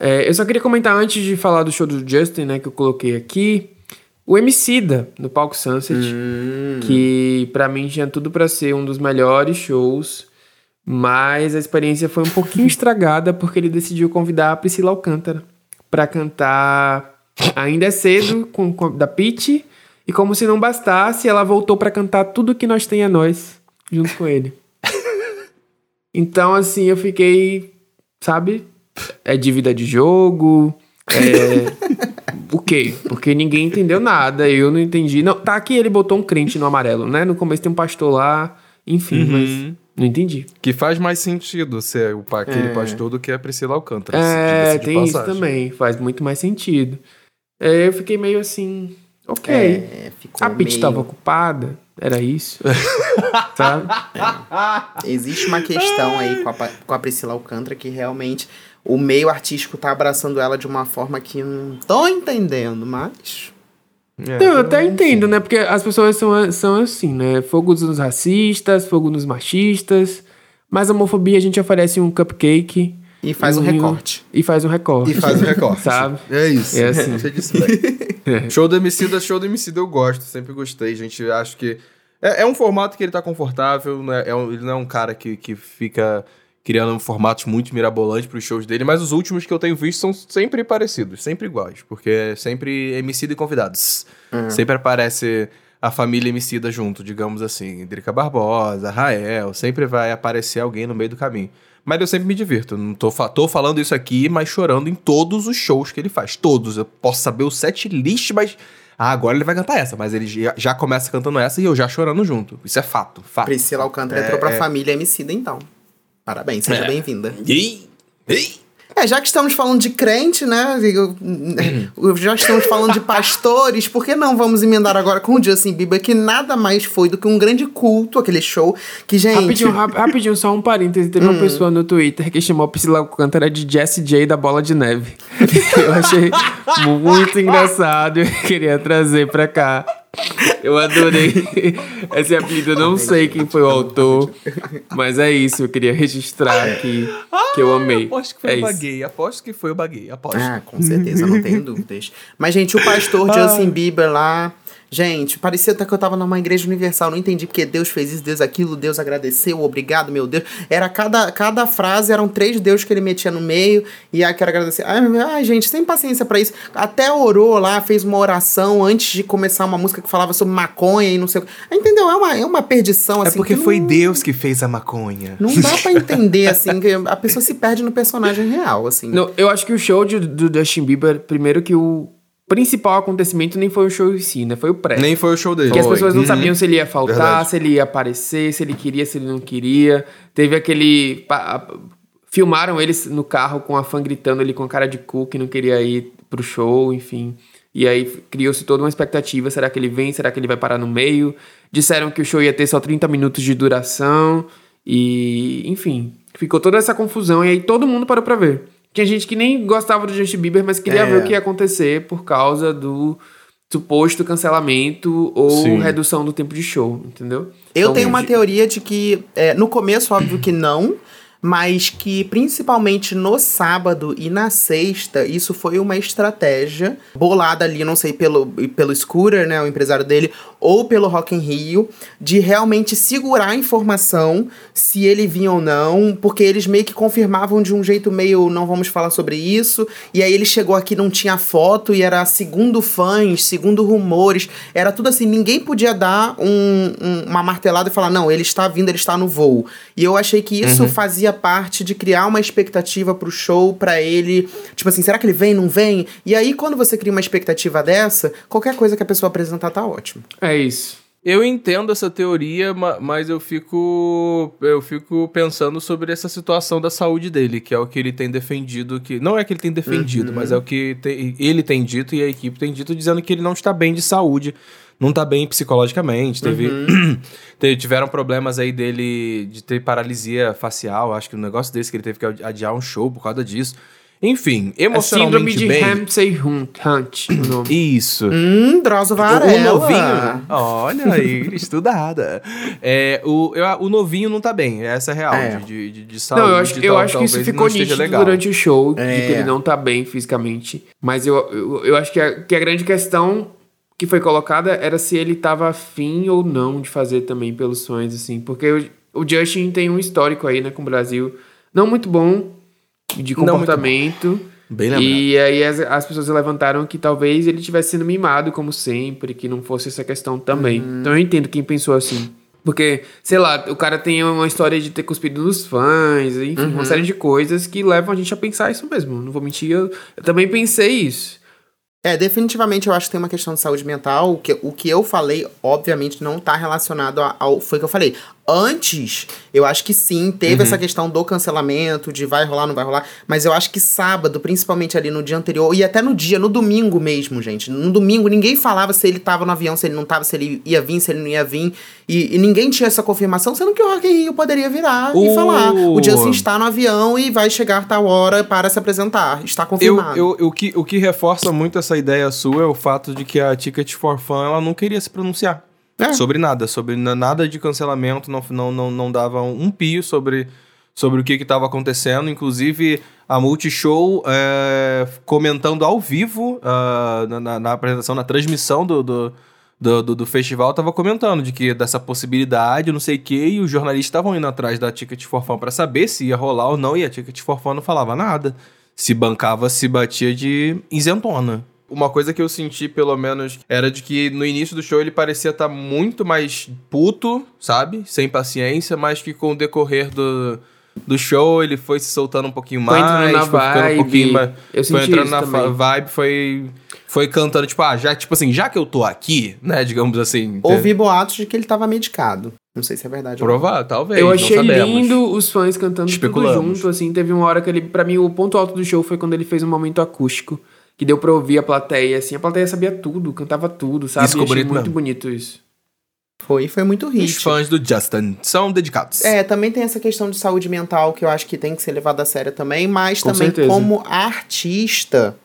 É, eu só queria comentar antes de falar do show do Justin, né, que eu coloquei aqui, o Emicida no palco Sunset, Hum. que pra mim tinha tudo pra ser um dos melhores shows, mas a experiência foi um pouquinho *laughs* estragada porque ele decidiu convidar a Priscila Alcântara pra cantar Ainda é cedo com, com- da Pitty e como se não bastasse, ela voltou pra cantar tudo que nós tem a nós junto com ele. *laughs* Então, assim, eu fiquei, sabe? É dívida de jogo. É. *laughs* o quê? Porque ninguém entendeu nada. Eu não entendi. Não, tá aqui ele botou um crente no amarelo, né? No começo tem um pastor lá. Enfim, mas não entendi. Que faz mais sentido ser o, aquele É. pastor do que a Priscila Alcântara. É, tem isso passagem. também. Faz muito mais sentido. É, eu fiquei meio assim. Ok. É, ficou a Pitty meio- tava ocupada. Era isso. *laughs* Sabe? Existe uma questão aí com a, com a Priscila Alcântara que realmente o meio artístico tá abraçando ela de uma forma que eu não tô entendendo, mas. É. Não, eu até entendo, né? Porque as pessoas são, são assim, né? Fogo nos racistas, fogo nos machistas. Mas a homofobia a gente oferece um cupcake. E faz um e recorte. E faz um recorte. E faz o recorte. *laughs* Sabe? É isso. É assim. Você disse bem. *laughs* *laughs* show do Emicida, show do Emicida eu gosto. Sempre gostei, gente. Acho que... É, é um formato que ele tá confortável. Né? É um- ele não é um cara que, que fica criando formatos muito mirabolantes pros shows dele. Mas os últimos que eu tenho visto são sempre parecidos. Sempre iguais. Porque é sempre Emicida e convidados. Sempre aparece a família Emicida junto, digamos assim. Drica Barbosa, Rael. Sempre vai aparecer alguém no meio do caminho. Mas eu sempre me divirto. Não tô, tô falando isso aqui, mas chorando em todos os shows que ele faz. Todos. Eu posso saber o set list, mas. Ah, agora ele vai cantar essa. Mas ele já, já começa cantando essa e eu já chorando junto. Isso é fato. fato. Priscila Alcântara É, entrou pra é. família Emicida, então. Parabéns, seja É. bem-vinda. Ei, ei. É, já que estamos falando de crente, né? *clears throat* Já que estamos falando de pastores, por que não vamos emendar agora com o Justin Bieber, que nada mais foi do que um grande culto, aquele show que, gente. Rapidinho, rap- rapidinho, só um parêntese. Teve Hum. uma pessoa no Twitter que chamou a Priscila Alcântara de Jessie J da Bola de Neve. *laughs* Eu achei muito engraçado e queria trazer pra cá. Eu adorei *laughs* esse apelido. Eu não sei quem foi o autor, mas é isso. Eu queria registrar aqui que eu amei. Aposto que foi é o baguei. Aposto que foi o baguei. Aposto. Ah, com certeza, não tenho *laughs* dúvidas. Mas, gente, o pastor Justin Bieber lá, Gente, parecia até que eu tava numa igreja universal. Não entendi porque Deus fez isso, Deus aquilo, Deus agradeceu, obrigado, meu Deus. Era cada, cada frase, eram três Deus que ele metia no meio. E aí quero agradecer. Ai, ai, gente, sem paciência para isso. Até orou lá, fez uma oração antes de começar uma música que falava sobre maconha e não sei o que. Entendeu? É uma, é uma perdição, É assim. porque que foi não- Deus que fez a maconha. Não dá pra *laughs* entender, assim, que a pessoa se perde no personagem real, assim. Não, eu acho que o show de- do Justin Bieber, primeiro que o principal acontecimento nem foi o show em si, né? Foi o pré. Nem foi o show dele. Porque as pessoas não Uhum. sabiam se ele ia faltar, Verdade. se ele ia aparecer, se ele queria, se ele não queria. Teve aquele. Filmaram eles no carro com a fã gritando ali com a cara de cu que não queria ir pro show, enfim. E aí criou-se toda uma expectativa: será que ele vem? Será que ele vai parar no meio? Disseram que o show ia ter só 30 minutos de duração. E, enfim, ficou toda essa confusão. E aí todo mundo parou pra ver. Tinha gente que nem gostava do Justin Bieber, mas queria É. ver o que ia acontecer por causa do suposto cancelamento ou Sim. redução do tempo de show, entendeu? Eu Então, tenho uma de- teoria de que, é, no começo, óbvio que não, mas que principalmente no sábado e na sexta, isso foi uma estratégia bolada ali, não sei, pelo, pelo Scooter, né, o empresário dele, ou pelo Rock in Rio, de realmente segurar a informação se ele vinha ou não, porque eles meio que confirmavam de um jeito meio, não vamos falar sobre isso, e aí ele chegou aqui não tinha foto e era segundo fãs, segundo rumores, era tudo assim, ninguém podia dar um- um- uma martelada e falar, não, ele está vindo, ele está no voo. E eu achei que isso fazia parte de criar uma expectativa pro show, pra ele, tipo assim, será que ele vem, não vem? E aí, quando você cria uma expectativa dessa, qualquer coisa que a pessoa apresentar tá ótimo. É isso. Eu entendo essa teoria, ma- mas eu fico eu fico pensando sobre essa situação da saúde dele, que é o que ele tem defendido, que não é que ele tem defendido, mas é o que te- ele tem dito e a equipe tem dito, dizendo que ele não está bem de saúde, não está bem psicologicamente, teve, *clears throat* te- tiveram problemas aí dele de ter paralisia facial, acho que um negócio desse que ele teve que adiar um show por causa disso. Enfim, É síndrome emocionalmente de bem. Ramsay Hunt, Hunt o. *clears throat* Isso. Hum, Droso O Varela. novinho. Olha aí, estudada. É, o, eu- o novinho não tá bem, essa é a real. É. De, de, de, de saúde. Não, eu acho, eu acho que isso ficou nítido legal. durante o show, É. de que ele não tá bem fisicamente. Mas eu, eu, eu acho que a, que a grande questão que foi colocada era se ele tava afim ou não de fazer também pelos sonhos, assim. Porque o, o Justin tem um histórico aí, né, com o Brasil, não muito bom de comportamento. Bem lembrado. E aí as, as pessoas levantaram que talvez ele tivesse sendo mimado, como sempre, que não fosse essa questão também. Uhum. Então eu entendo quem pensou assim. Porque, sei lá, o cara tem uma história de ter cuspido nos fãs, enfim, Uhum. uma série de coisas que levam a gente a pensar isso mesmo. Não vou mentir, eu, eu também pensei isso. É, definitivamente eu acho que tem uma questão de saúde mental. O que, o que eu falei, obviamente, não tá relacionado ao. Foi o que eu falei. Antes, eu acho que sim, teve Uhum. essa questão do cancelamento, de vai rolar, não vai rolar. Mas eu acho que sábado, principalmente ali no dia anterior, e até no dia, no domingo mesmo, gente. No domingo, ninguém falava se ele tava no avião, se ele não tava, se ele ia vir, se ele não ia vir. E, e ninguém tinha essa confirmação, sendo que o Rock in Rio poderia virar e O- falar. O Justin está no avião e vai chegar tal hora para se apresentar. Está Eu, confirmado. eu, o, que, o que reforça muito essa ideia sua é o fato de que a Ticket for Fun ela não queria se pronunciar É. sobre nada, sobre na- nada de cancelamento, não, não, não, não dava um pio sobre, sobre o que estava acontecendo. Inclusive, a Multishow é, comentando ao vivo ah, na, na- na apresentação, na transmissão do, do, do, do- do festival, tava comentando de que dessa possibilidade, não sei o que, e os jornalistas estavam indo atrás da Ticket for Fun para saber se ia rolar ou não, e a Ticket for Fun não falava nada. Se bancava, se batia de isentona. Uma coisa que eu senti, pelo menos, era de que no início do show ele parecia estar muito mais puto, sabe? Sem paciência, mas que com o decorrer do, do show ele foi se soltando um pouquinho Foi mais, entrando na foi ficando um vibe. pouquinho mais. Eu foi senti entrando isso na também. vibe, foi, foi cantando, tipo, ah, já, tipo assim, já que eu tô aqui, né, digamos assim. Ouvi boatos de que ele tava medicado. Não sei se é verdade ou não. Provar, talvez. Eu achei lindo os fãs cantando tudo junto, assim. Teve uma hora que ele, pra mim, o ponto alto do show foi quando ele fez um momento acústico. Que deu pra ouvir a plateia, assim. A plateia sabia tudo, cantava tudo, sabe? Isso ficou achei bonito muito mesmo. bonito isso. Foi, foi muito Os hit. fãs do Justin são dedicados. É, também tem essa questão de saúde mental que eu acho que tem que ser levada a sério também, mas Com também certeza. como artista.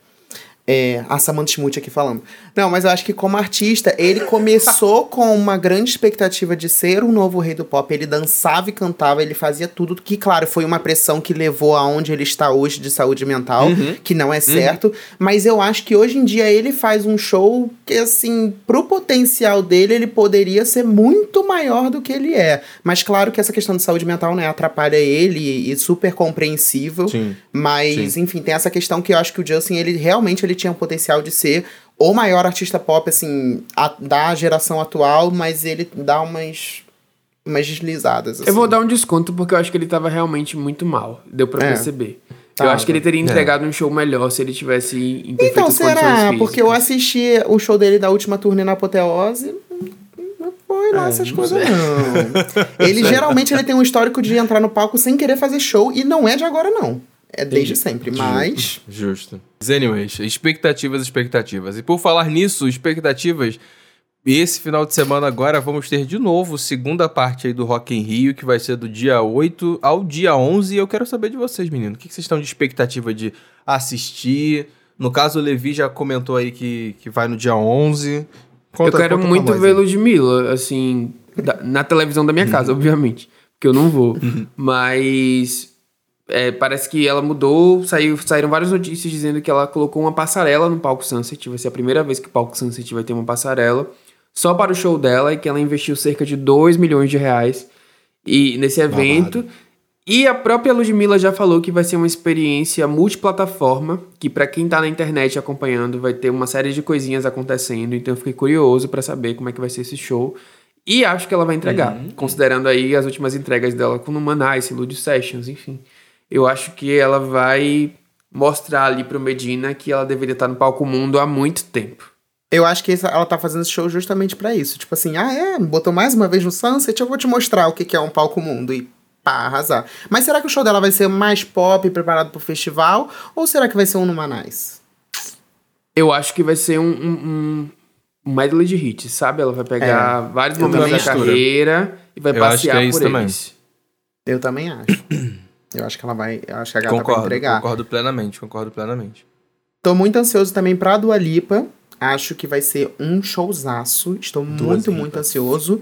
É, a Samantha Schmutz aqui falando. Não, mas eu acho que como artista, ele começou *laughs* com uma grande expectativa de ser um novo rei do pop. Ele dançava e cantava, ele fazia tudo. Que, claro, foi uma pressão que levou aonde ele está hoje de saúde mental, Uhum. que não é certo. Mas eu acho que hoje em dia ele faz um show que, assim, pro potencial dele, ele poderia ser muito maior do que ele é. Mas claro que essa questão de saúde mental, né, atrapalha ele e super compreensível. Sim. Mas, enfim, tem essa questão que eu acho que o Justin, ele realmente ele tinha o potencial de ser o maior artista pop, assim, a- da geração atual, mas ele dá umas, umas deslizadas. Assim. Eu vou dar um desconto porque eu acho que ele tava realmente muito mal. Deu pra É. perceber. Eu Tava. acho que ele teria entregado um show melhor se ele tivesse em perfeitas Então, será? Porque eu assisti o show dele da última turnê na Apoteose. Não foi lá essas coisas, não. *laughs* Ele geralmente ele tem um histórico de entrar no palco sem querer fazer show, e não é de agora, não. É desde sempre. Mas. Justo. Mas, anyways, expectativas, expectativas. E por falar nisso, expectativas, esse final de semana agora vamos ter de novo segunda parte aí do Rock em Rio, que vai ser do dia 8 ao dia 11. E eu quero saber de vocês, menino. O que vocês estão de expectativa de assistir? No caso, o Levi já comentou aí que, que vai no dia 11. Conta- eu quero muito ver. Ludmilla, assim, da- na televisão da minha Uhum. casa, obviamente. Porque eu não vou. Mas é, parece que ela mudou. Saiu, saíram várias notícias dizendo que ela colocou uma passarela no palco Sunset. Vai ser a primeira vez que o palco Sunset vai ter uma passarela. Só para o show dela e que ela investiu cerca de 2 milhões de reais e, nesse evento. E a própria Ludmilla já falou que vai ser uma experiência multiplataforma, que pra quem tá na internet acompanhando vai ter uma série de coisinhas acontecendo, então eu fiquei curioso pra saber como é que vai ser esse show. E acho que ela vai entregar, considerando aí as últimas entregas dela com Numanice, Lud Sessions, enfim. Eu acho que ela vai mostrar ali pro Medina que ela deveria estar no palco mundo há muito tempo. Eu acho que essa- ela tá fazendo esse show justamente pra isso. Tipo assim, ah, é? Botou mais uma vez no Sunset, eu vou te mostrar o que é um palco mundo. E pá, arrasar. Mas será que o show dela vai ser mais pop, preparado pro festival? Ou será que vai ser um Numanais? Eu acho que vai ser um, um, um- um medley de hits, sabe? Ela vai pegar vários É. Eu momentos da acho. carreira e vai Eu acho passear que é isso por também. eles. Eu também acho. *clears throat* eu acho que ela vai. Eu acho que a gata vai Concordo, entregar. concordo plenamente, concordo plenamente. Tô muito ansioso também pra Dua Lipa. Acho que vai ser um showzaço. Estou muito, muito Lipas. ansioso.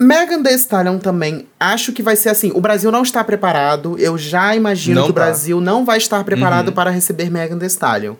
Megan Thee Stallion também. Acho que vai ser assim. O Brasil não está preparado. Eu já imagino Não que o tá. Brasil não vai estar preparado Uhum. para receber Megan Thee Stallion.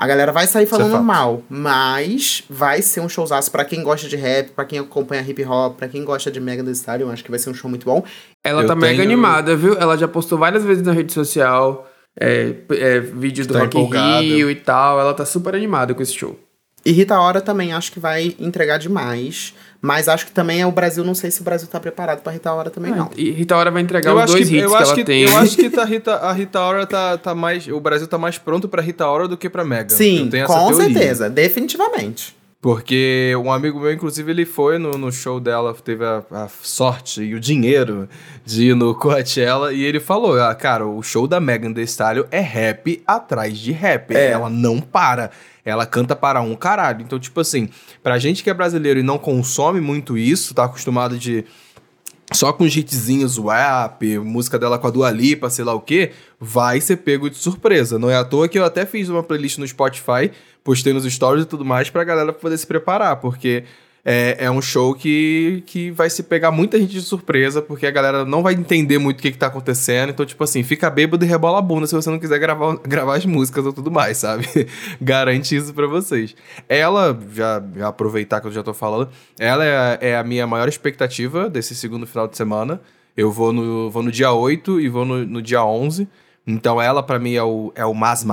A galera vai sair é falando fato. mal, mas vai ser um showzaço pra quem gosta de rap, pra quem acompanha hip hop, pra quem gosta de Megan Thee Stallion, acho que vai ser um show muito bom. Ela Eu tá mega tenho- animada, viu? Ela já postou várias vezes na rede social é, é, vídeos do Tá Rock. Rio e tal. Ela tá super animada com esse show. E Rita Ora também acho que vai entregar demais, mas acho que também é o Brasil, não sei se o Brasil tá preparado pra Rita Ora também não. E Rita Ora vai entregar Eu os acho, dois que, hits eu, que acho ela que, tem. eu acho que tá, Rita, a Rita Ora tá, tá mais. O Brasil tá mais pronto pra Rita Ora do que pra Mega. Sim, Eu tenho essa com certeza, definitivamente. Porque um amigo meu, inclusive, ele foi no, no show dela, teve a, a sorte e o dinheiro de ir no Coachella, e ele falou: ah, cara, o show da Megan Thee Stallion é rap atrás de rap. É. Ela não para. Ela canta para um caralho. Então, tipo assim, pra gente que é brasileiro e não consome muito isso, tá acostumado de só com os hitzinhos rap, música dela com a Dua Lipa, sei lá o que, vai ser pego de surpresa. Não é à toa que eu até fiz uma playlist no Spotify, postei nos stories e tudo mais pra galera poder se preparar, porque é, é um show que, que vai se pegar muita gente de surpresa, porque a galera não vai entender muito o que, que tá acontecendo. Então, tipo assim, fica bêbado e rebola a bunda se você não quiser gravar, *laughs* gravar as músicas ou tudo mais, sabe? *laughs* Garante isso pra vocês. Ela, já, já aproveitar que eu já tô falando, ela é, a- é a minha maior expectativa desse segundo final de semana. Eu vou no, vou no dia 8 e vou no, no dia 11. Então ela, pra mim, é o, é o mais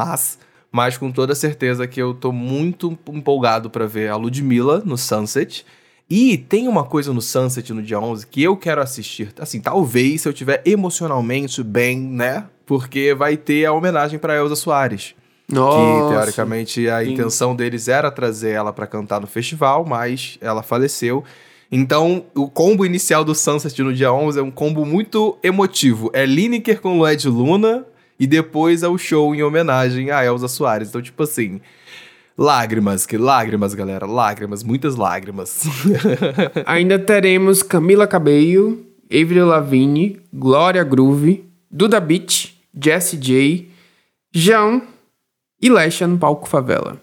mas. Com toda certeza que eu tô muito empolgado pra ver a Ludmilla no Sunset. E tem uma coisa no Sunset no dia 11 que eu quero assistir. Assim, talvez se eu tiver emocionalmente bem, né? Porque vai ter a homenagem pra Elza Soares. Que Nossa. teoricamente a sim. intenção deles era trazer ela pra cantar no festival, mas ela faleceu. Então, o combo inicial do Sunset no dia 11 é um combo muito emotivo. É Lineker com Lued Luna e depois é o show em homenagem a Elza Soares. Então, tipo assim, lágrimas, que lágrimas, galera, lágrimas, muitas lágrimas. *laughs* Ainda teremos Camila Cabello, Avril Lavigne, Glória Groove, Duda Beat, Jessie J, João e Lesha no palco Favela.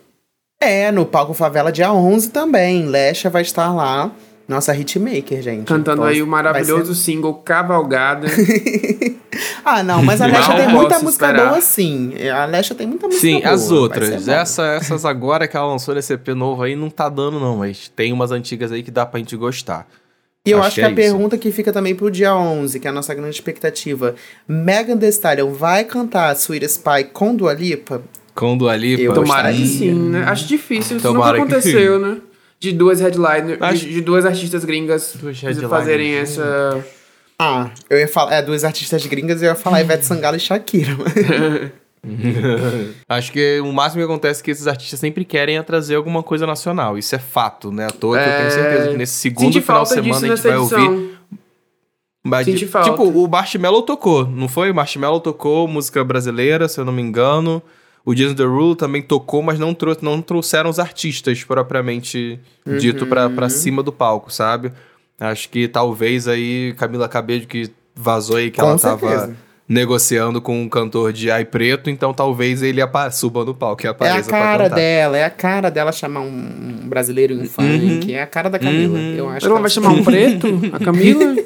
É, no palco Favela dia 11 também. Lesha vai estar lá. Nossa hitmaker, gente. Cantando Então, aí o maravilhoso vai single Cavalgada. ser- *laughs* Ah, não, mas a Lesha tem muita música esperar. boa, sim. A Lesha tem muita música Sim, boa. as vai outras. ser. Essa, essas agora que ela lançou nesse EP novo aí não tá dando, não, mas tem umas antigas aí que dá pra gente gostar. E eu Acho acho, que que, é a isso. pergunta que fica também pro dia 11, que é a nossa grande expectativa. Megan Thee Stallion vai cantar Sweet Spy com Dua Lipa? Com Dua Lipa. Eu Tomara que sim, né? Acho difícil, isso Tomara nunca que aconteceu, né? De duas headliners, Acho- de, de duas artistas gringas Duas fazerem essa... Ah, eu ia falar... É, duas artistas gringas, eu ia falar *laughs* Ivete Sangalo e Shakira. *laughs* Acho que o máximo que acontece é que esses artistas sempre querem é trazer alguma coisa nacional. Isso é fato, né? À toa que eu tenho certeza que nesse segundo final de semana a gente vai edição. ouvir. Mas, Senti de- falta. Tipo, o Marshmello tocou, não foi? O Marshmello tocou música brasileira, se eu não me engano. O Jason Derulo também tocou, mas não, trou não trouxeram os artistas propriamente dito pra, Uhum. pra cima do palco, sabe? Acho que talvez aí Camila Cabello que vazou aí que Com ela tava certeza. negociando com um cantor de Ai Preto, então talvez ele suba no palco e É apareça a cara dela, é a cara dela chamar um brasileiro em um funk, é a cara da Camila. Uhum. Eu acho Ela que vai chamar um preto? A Camila?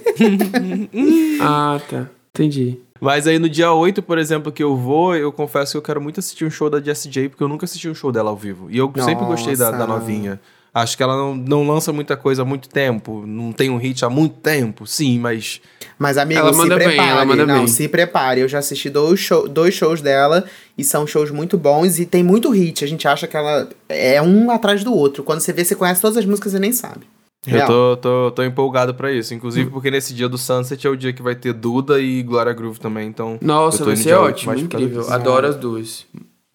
*laughs* ah, tá. Entendi. Mas aí no dia 8, por exemplo, que eu vou, eu confesso que eu quero muito assistir um show da Jessie J, porque eu nunca assisti um show dela ao vivo. E eu sempre gostei da, da Nossa. novinha. Acho que ela não, não lança muita coisa há muito tempo, não tem um hit há muito tempo, sim, mas Mas, amigo, Ela se manda bem, prepare. ela manda não, bem. se prepare. Eu já assisti dois, show- dois shows dela e são shows muito bons e tem muito hit. A gente acha que ela é um atrás do outro. Quando você vê, você conhece todas as músicas e nem sabe. Eu tô, tô, tô empolgado pra isso. Inclusive porque nesse dia do Sunset é o dia que vai ter Duda e Glória Groove também, então... Nossa, vai ser ótimo, incrível. Adoro as duas.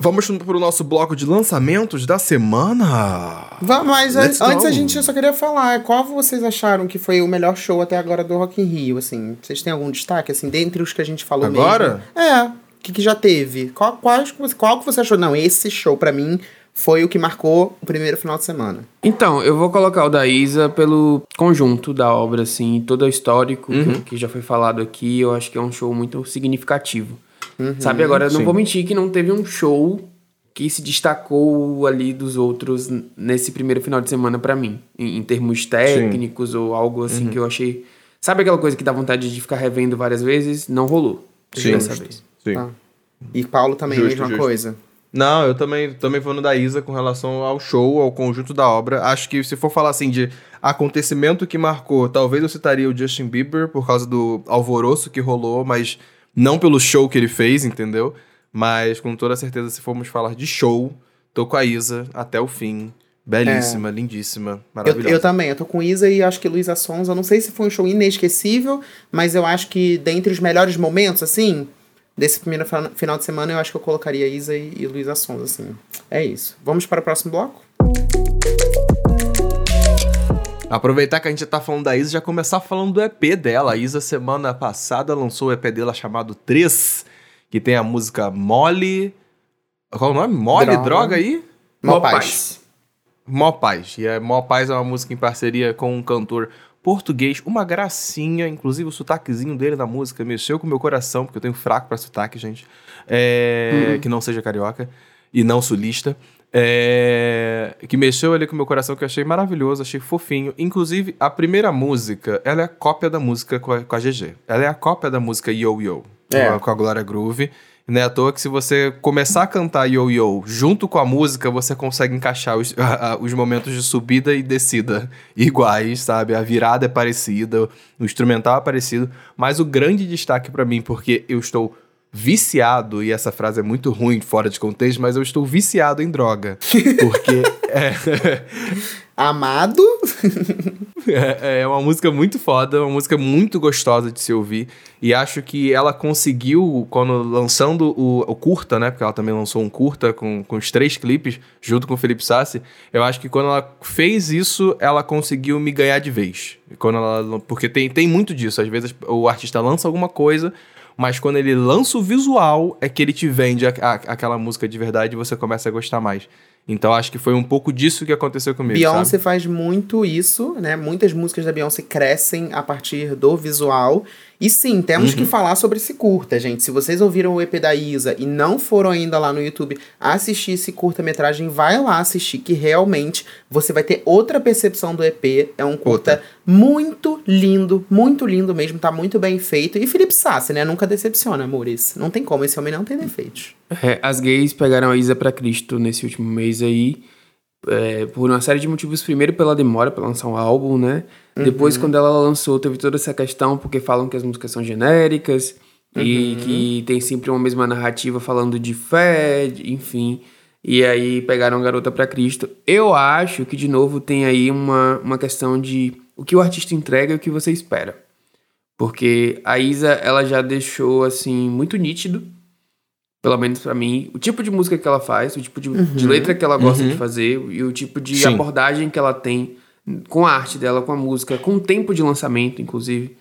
Vamos pro nosso bloco de lançamentos da semana. Vamos, mas Let's an- antes go. a gente só queria falar, qual vocês acharam que foi o melhor show até agora do Rock in Rio, assim? Vocês têm algum destaque, assim, dentre os que a gente falou Agora? mesmo? É, o que, que já teve? Qual, você- qual que você achou? Não, esse show pra mim foi o que marcou o primeiro final de semana. Então, eu vou colocar o da Isa pelo conjunto da obra, assim, todo o histórico Uhum. que, que já foi falado aqui. Eu acho que é um show muito significativo. Sabe, agora, eu não sim. vou mentir que não teve um show que se destacou ali dos outros nesse primeiro final de semana pra mim. Em, em termos técnicos ou algo Uhum. assim que eu achei... Sabe aquela coisa que dá vontade de ficar revendo várias vezes? Não rolou. Sim. Dessa vez. Sim. Tá. E Paulo também, Justo, mesma justo. coisa. Não, eu também, também vou no da Isa com relação ao show, ao conjunto da obra. Acho que se for falar assim de acontecimento que marcou, talvez eu citaria o Justin Bieber por causa do alvoroço que rolou, mas não pelo show que ele fez, entendeu? Mas com toda certeza, se formos falar de show, tô com a Isa até o fim. Belíssima, lindíssima, Eu, maravilhosa. eu também, eu tô com Isa e acho que Luísa Sonza. Não sei se foi um show inesquecível, mas eu acho que dentre os melhores momentos, assim, desse primeiro final de semana, eu acho que eu colocaria Isa e, e Luísa Sonza, assim. É isso. Vamos para o próximo bloco? Aproveitar que a gente tá falando da Isa, já começar falando do EP dela. A Isa, semana passada, lançou o EP dela chamado 3, que tem a música Mole. Qual o nome? Mole Droga, Droga. aí? Mó Mó paz. paz. Mó Paz. E é, Mó Paz é uma música em parceria com um cantor português, uma gracinha, inclusive o sotaquezinho dele na música mexeu com o meu coração, porque eu tenho fraco pra sotaque, gente. É, Que não seja carioca e não sulista. É, que mexeu ali com o meu coração, que eu achei maravilhoso, achei fofinho. Inclusive, a primeira música, ela é a cópia da música com a, com a GG. Ela é a cópia da música Yo Yo, É. com a- com a Glória Groove. Não é à toa que se você começar a cantar Yo Yo junto com a música, você consegue encaixar os, *laughs* a- a- os momentos de subida e descida *laughs* iguais, sabe? A virada é parecida, o instrumental é parecido, mas o grande destaque pra mim, porque eu estou viciado, e essa frase é muito ruim fora de contexto, mas eu estou viciado em droga. *laughs* Porque é, Amado. *laughs* é, é uma música muito foda, uma música muito gostosa de se ouvir. E acho que ela conseguiu, quando lançando o, o curta, né? Porque ela também lançou um curta com, com os três clipes, junto com o Felipe Sassi. Eu acho que quando ela fez isso, ela conseguiu me ganhar de vez. Quando ela, porque tem, tem muito disso. Às vezes o artista lança alguma coisa. Mas quando ele lança o visual, é que ele te vende a- a- aquela música de verdade e você começa a gostar mais. Então acho que foi um pouco disso que aconteceu comigo. Beyoncé sabe? faz muito isso, né? Muitas músicas da Beyoncé crescem a partir do visual. E sim, temos uhum. que falar sobre esse curta, gente. Se vocês ouviram o EP da Isa e não foram ainda lá no YouTube assistir esse curta-metragem, vai lá assistir, que realmente você vai ter outra percepção do EP. É um curta outra. muito lindo, muito lindo mesmo, tá muito bem feito. E Felipe Sassi, né? Nunca decepciona, amores. Não tem como, esse homem não tem defeitos. É, as gays pegaram a Isa pra Cristo nesse último mês aí é, por uma série de motivos. Primeiro, pela demora para lançar um álbum, né? Uhum. Depois, quando ela lançou, teve toda essa questão, porque falam que as músicas são genéricas uhum. e que tem sempre uma mesma narrativa falando de fé, enfim. E aí pegaram Garota para Cristo. Eu acho que, de novo, tem aí uma, uma questão de o que o artista entrega e o que você espera. Porque a Isa, ela já deixou, assim, muito nítido pelo menos para mim, o tipo de música que ela faz, o tipo de, uhum. de letra que ela gosta uhum. de fazer e o tipo de Sim. abordagem que ela tem com a arte dela, com a música, com o tempo de lançamento, inclusive.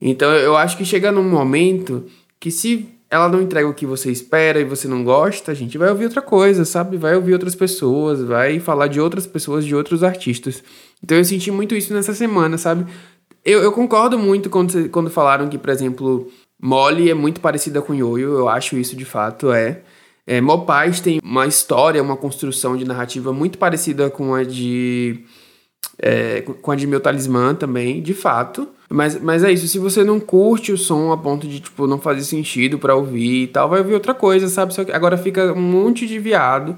Então eu acho que chega num momento que se ela não entrega o que você espera e você não gosta, a gente vai ouvir outra coisa, sabe? Vai ouvir outras pessoas, vai falar de outras pessoas, de outros artistas. Então eu senti muito isso nessa semana, sabe? Eu, eu concordo muito quando, quando falaram que, por exemplo, Molly é muito parecida com Yoyo, eu acho isso de fato, é. é Mopaz tem uma história, uma construção de narrativa muito parecida com a de. É, com a de Meu Talismã também, de fato. Mas, mas é isso, se você não curte o som a ponto de, tipo, não fazer sentido para ouvir e tal, vai ouvir outra coisa, sabe? Só que agora fica um monte de viado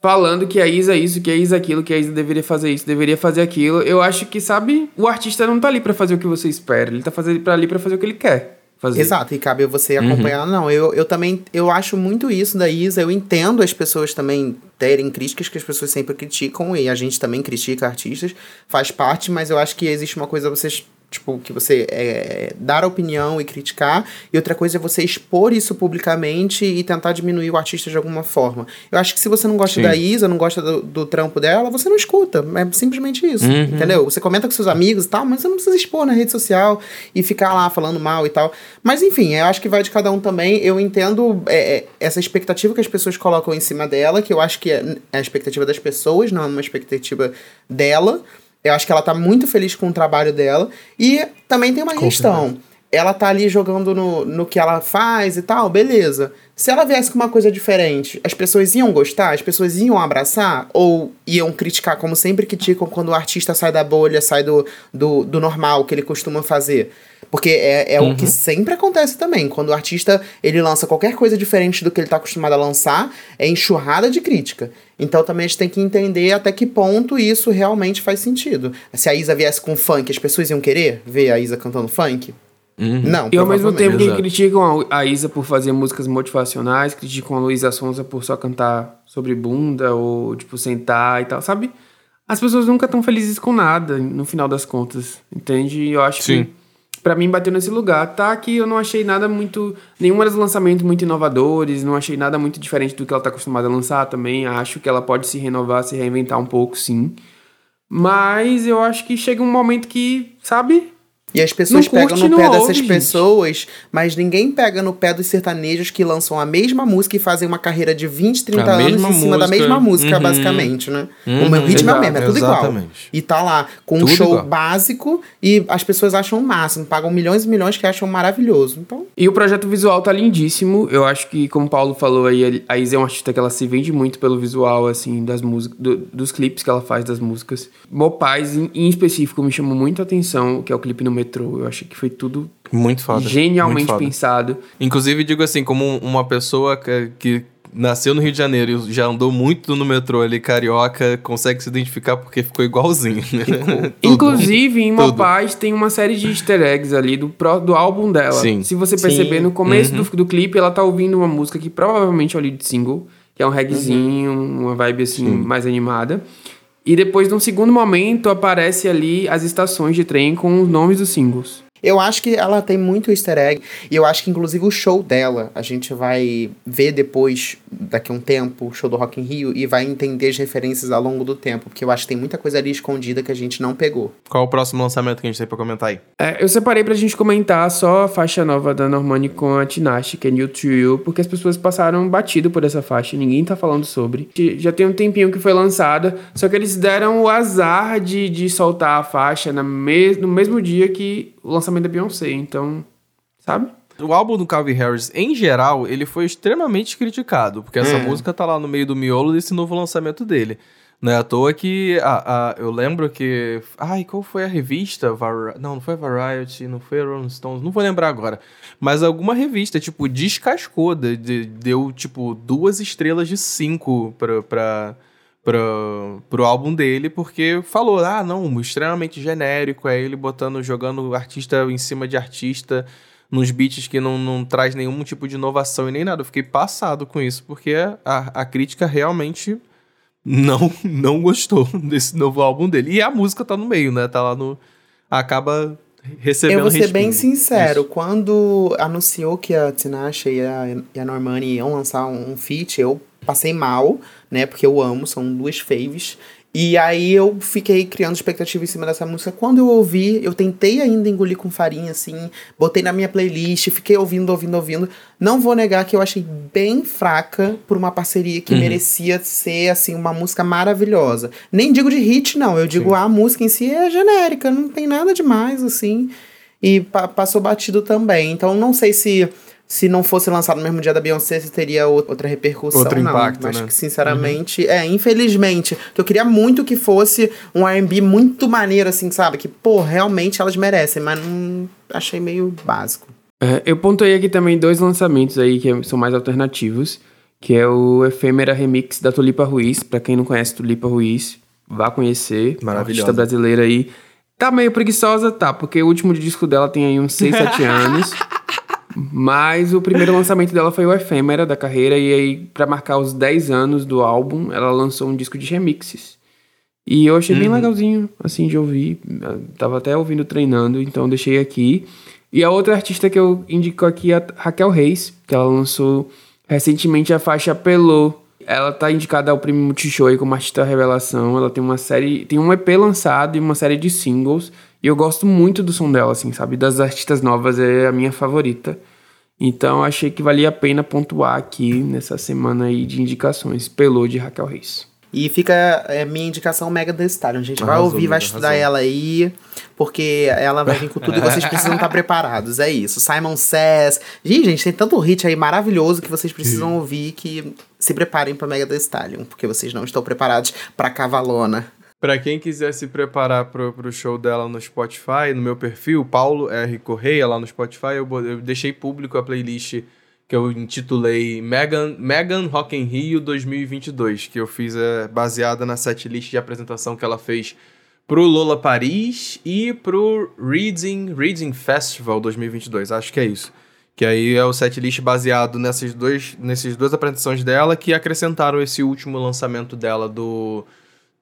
falando que a Isa isso, que a Isa aquilo, que a Isa deveria fazer isso, deveria fazer aquilo. Eu acho que, sabe, o artista não tá ali para fazer o que você espera, ele tá fazer, pra ali para fazer o que ele quer fazer. Exato, e cabe você uhum. acompanhar. Uhum. Não, eu, eu também eu acho muito isso da Isa. Eu entendo as pessoas também terem críticas que as pessoas sempre criticam, e a gente também critica artistas, faz parte, mas eu acho que existe uma coisa vocês tipo, que você é, dar opinião e criticar, e outra coisa é você expor isso publicamente e tentar diminuir o artista de alguma forma. Eu acho que se você não gosta Sim. da Isa, não gosta do, do, trampo dela, você não escuta. É simplesmente isso, uhum. entendeu? Você comenta com seus amigos e tal, mas você não precisa expor na rede social e ficar lá falando mal e tal. Mas enfim, eu acho que vai de cada um também. Eu entendo é, é essa expectativa que as pessoas colocam em cima dela, que eu acho que é, é a expectativa das pessoas, não é uma expectativa dela. Eu acho que ela tá muito feliz com o trabalho dela. E também tem uma com questão. Certeza. Ela tá ali jogando no, no que ela faz e tal, beleza. Se ela viesse com uma coisa diferente, as pessoas iam gostar? As pessoas iam abraçar? Ou iam criticar, como sempre criticam quando o artista sai da bolha, sai do, do, do normal que ele costuma fazer? Porque é, é uhum. o que uhum. sempre acontece também. Quando o artista ele lança qualquer coisa diferente do que ele está acostumado a lançar, é enxurrada de crítica. Então também a gente tem que entender até que ponto isso realmente faz sentido. Se a Isa viesse com funk, as pessoas iam querer ver a Isa cantando funk? Uhum. Não. E ao mesmo tempo que criticam a Isa por fazer músicas motivacionais, criticam a Luísa Sonza por só cantar sobre bunda ou, tipo, sentar e tal, sabe? As pessoas nunca estão felizes com nada, no final das contas, entende? E eu acho Sim. que para mim bateu nesse lugar. Tá que eu não achei nada muito. Nenhum dos lançamentos muito inovadores, não achei nada muito diferente do que ela tá acostumada a lançar também. Acho que ela pode se renovar, se reinventar um pouco, sim. Mas eu acho que chega um momento que, sabe? E as pessoas pegam no pé dessas ouve, pessoas, gente. mas ninguém pega no pé dos sertanejos que lançam a mesma música e fazem uma carreira de 20, 30 a anos em cima da mesma música, uhum. basicamente, né? Uhum. O meu ritmo Exato, é o mesmo, é tudo exatamente. igual. E tá lá com tudo um show igual. básico e as pessoas acham o máximo, pagam milhões e milhões que acham maravilhoso. Então... E o projeto visual tá lindíssimo. Eu acho que, como o Paulo falou aí, a Isa é uma artista que ela se vende muito pelo visual, assim, das músicas, do, dos clipes que ela faz das músicas. Mopaz, em, em específico, me chamou muito a atenção, que é o clipe no metrô. Eu achei que foi tudo muito foda. Genialmente muito foda. pensado. Inclusive, digo assim, como uma pessoa que, que nasceu no Rio de Janeiro e já andou muito no metrô ali, carioca, consegue se identificar porque ficou igualzinho. Né? *laughs* Inclusive, em Uma Paz tem uma série de easter eggs ali do, do álbum dela. Sim. Se você perceber, Sim. no começo uhum. do, do clipe, ela tá ouvindo uma música que provavelmente é o lead single, que é um reggaezinho, uhum. uma vibe assim, Sim. mais animada. E depois, num segundo momento, aparece ali as estações de trem com os nomes dos singles. Eu acho que ela tem muito easter egg. E eu acho que, inclusive, o show dela, a gente vai ver depois, daqui a um tempo, o show do Rock in Rio, e vai entender as referências ao longo do tempo. Porque eu acho que tem muita coisa ali escondida que a gente não pegou. Qual o próximo lançamento que a gente tem pra comentar aí? É, eu separei pra gente comentar só a faixa nova da Normani com a Tinashe, que é New to You, porque as pessoas passaram batido por essa faixa, ninguém tá falando sobre. Já tem um tempinho que foi lançada, só que eles deram o azar de, de soltar a faixa na me no mesmo dia que o lançamento da Beyoncé. Então, sabe? O álbum do Calvin Harris, em geral, ele foi extremamente criticado, porque essa É. música tá lá no meio do miolo desse novo lançamento dele. Não é à toa que a, a- eu lembro que. Ai, qual foi a revista? Vari- Não, não foi a Variety, não foi a Rolling Stones, não vou lembrar agora. Mas alguma revista, tipo, descascou, de- de- deu, tipo, duas estrelas de cinco pra, pra, pra, pro álbum dele, porque falou, ah, não, extremamente genérico, é ele botando, jogando artista em cima de artista nos beats que não, não traz nenhum tipo de inovação e nem nada. Eu fiquei passado com isso, porque a, a crítica realmente não, *laughs* não gostou *laughs* desse novo álbum dele. E a música tá no meio, né? Tá lá no. Acaba recebendo Eu vou ser bem sincero, Isso. quando anunciou que a Tinashe e a, e a Normani iam lançar um, um feat, eu passei mal, né? Porque eu amo, são duas faves. E aí eu fiquei criando expectativa em cima dessa música. Quando eu ouvi, eu tentei ainda engolir com farinha, assim, botei na minha playlist, fiquei ouvindo, ouvindo, ouvindo. Não vou negar que eu achei bem fraca por uma parceria que Uhum. merecia ser, assim, uma música maravilhosa. Nem digo de hit, não. Eu digo a música em si é genérica, não tem nada demais, assim. E pa- passou batido também. Então não sei se se não fosse lançado no mesmo dia da Beyoncé, se teria ou- outra repercussão, Outro não. impacto, Acho né? que, sinceramente, é, infelizmente, que eu queria muito que fosse um R&B muito maneiro, assim, sabe? Que, pô, realmente elas merecem, mas não achei meio básico. É, eu pontuei aqui também dois lançamentos aí que são mais alternativos, que é o Efêmera Remix da Tulipa Ruiz. Pra quem não conhece Tulipa Ruiz, vá conhecer. Maravilhosa. Artista brasileira aí. Tá meio preguiçosa, tá, porque o último disco dela tem aí uns 6, 7 *laughs* anos. Mas o primeiro lançamento dela foi o Efêmera da carreira, e aí, pra marcar os 10 anos do álbum, ela lançou um disco de remixes. E eu achei bem legalzinho, assim, de ouvir. Eu Tava até ouvindo treinando, então deixei aqui. E a outra artista que eu indico aqui é a Raquel Reis, que ela lançou recentemente a faixa Pelô. Ela tá indicada ao Prêmio Multishow aí como artista revelação. Ela tem uma série, tem um EP lançado e uma série de singles. E eu gosto muito do som dela, assim, sabe? Das artistas novas é a minha favorita. Então achei que valia a pena pontuar aqui nessa semana aí de indicações. Pelô de Raquel Reis. E fica é, minha indicação Mega The Stallion. A gente vai Arrasou, ouvir, vai amiga, estudar arrasou. ela aí, porque ela vai vir com tudo e vocês precisam estar preparados. É isso. Simon Says. Ih, gente, tem tanto hit aí maravilhoso que vocês precisam ouvir que se preparem pra Mega The Stallion, porque vocês não estão preparados pra Cavalona. Pra quem quiser se preparar pro, show dela no Spotify, no meu perfil, Paulo R. Correia, lá no Spotify, eu, eu deixei público a playlist que eu intitulei Megan, Megan Rock in Rio 2022, que eu fiz é, baseada na setlist de apresentação que ela fez pro Lola Paris e pro Reading, Reading Festival 2022, acho que é isso. Que aí é o setlist baseado nessas, dois, nessas duas apresentações dela que acrescentaram esse último lançamento dela do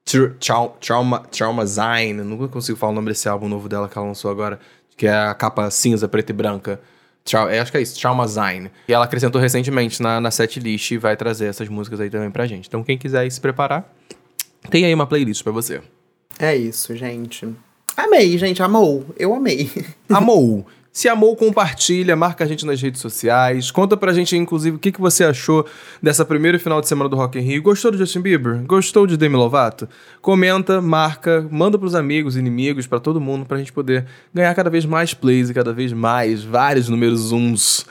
Tr- Trau- Trauma, Trauma Zine, nunca consigo falar o nome desse álbum novo dela que ela lançou agora, que é a capa cinza, preta e branca. Trau- é, acho que é isso, Trauma Zine. E ela acrescentou recentemente na, na setlist e vai trazer essas músicas aí também pra gente. Então quem quiser se preparar, tem aí uma playlist pra você. É isso, gente. Amei, gente, amou. Eu amei. Amou! *laughs* Se amou, compartilha, marca a gente nas redes sociais. Conta pra gente, inclusive, o que, que você achou dessa primeira final de semana do Rock in Rio. Gostou do Justin Bieber? Gostou de Demi Lovato? Comenta, marca, manda pros amigos, inimigos, pra todo mundo, pra gente poder ganhar cada vez mais plays e cada vez mais, vários números uns.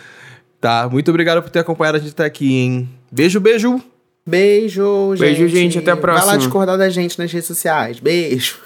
Tá? Muito obrigado por ter acompanhado a gente até aqui, hein? Beijo, beijo! Beijo, gente. Beijo, gente, até a Vai lá próxima. discordar da gente nas redes sociais. Beijo.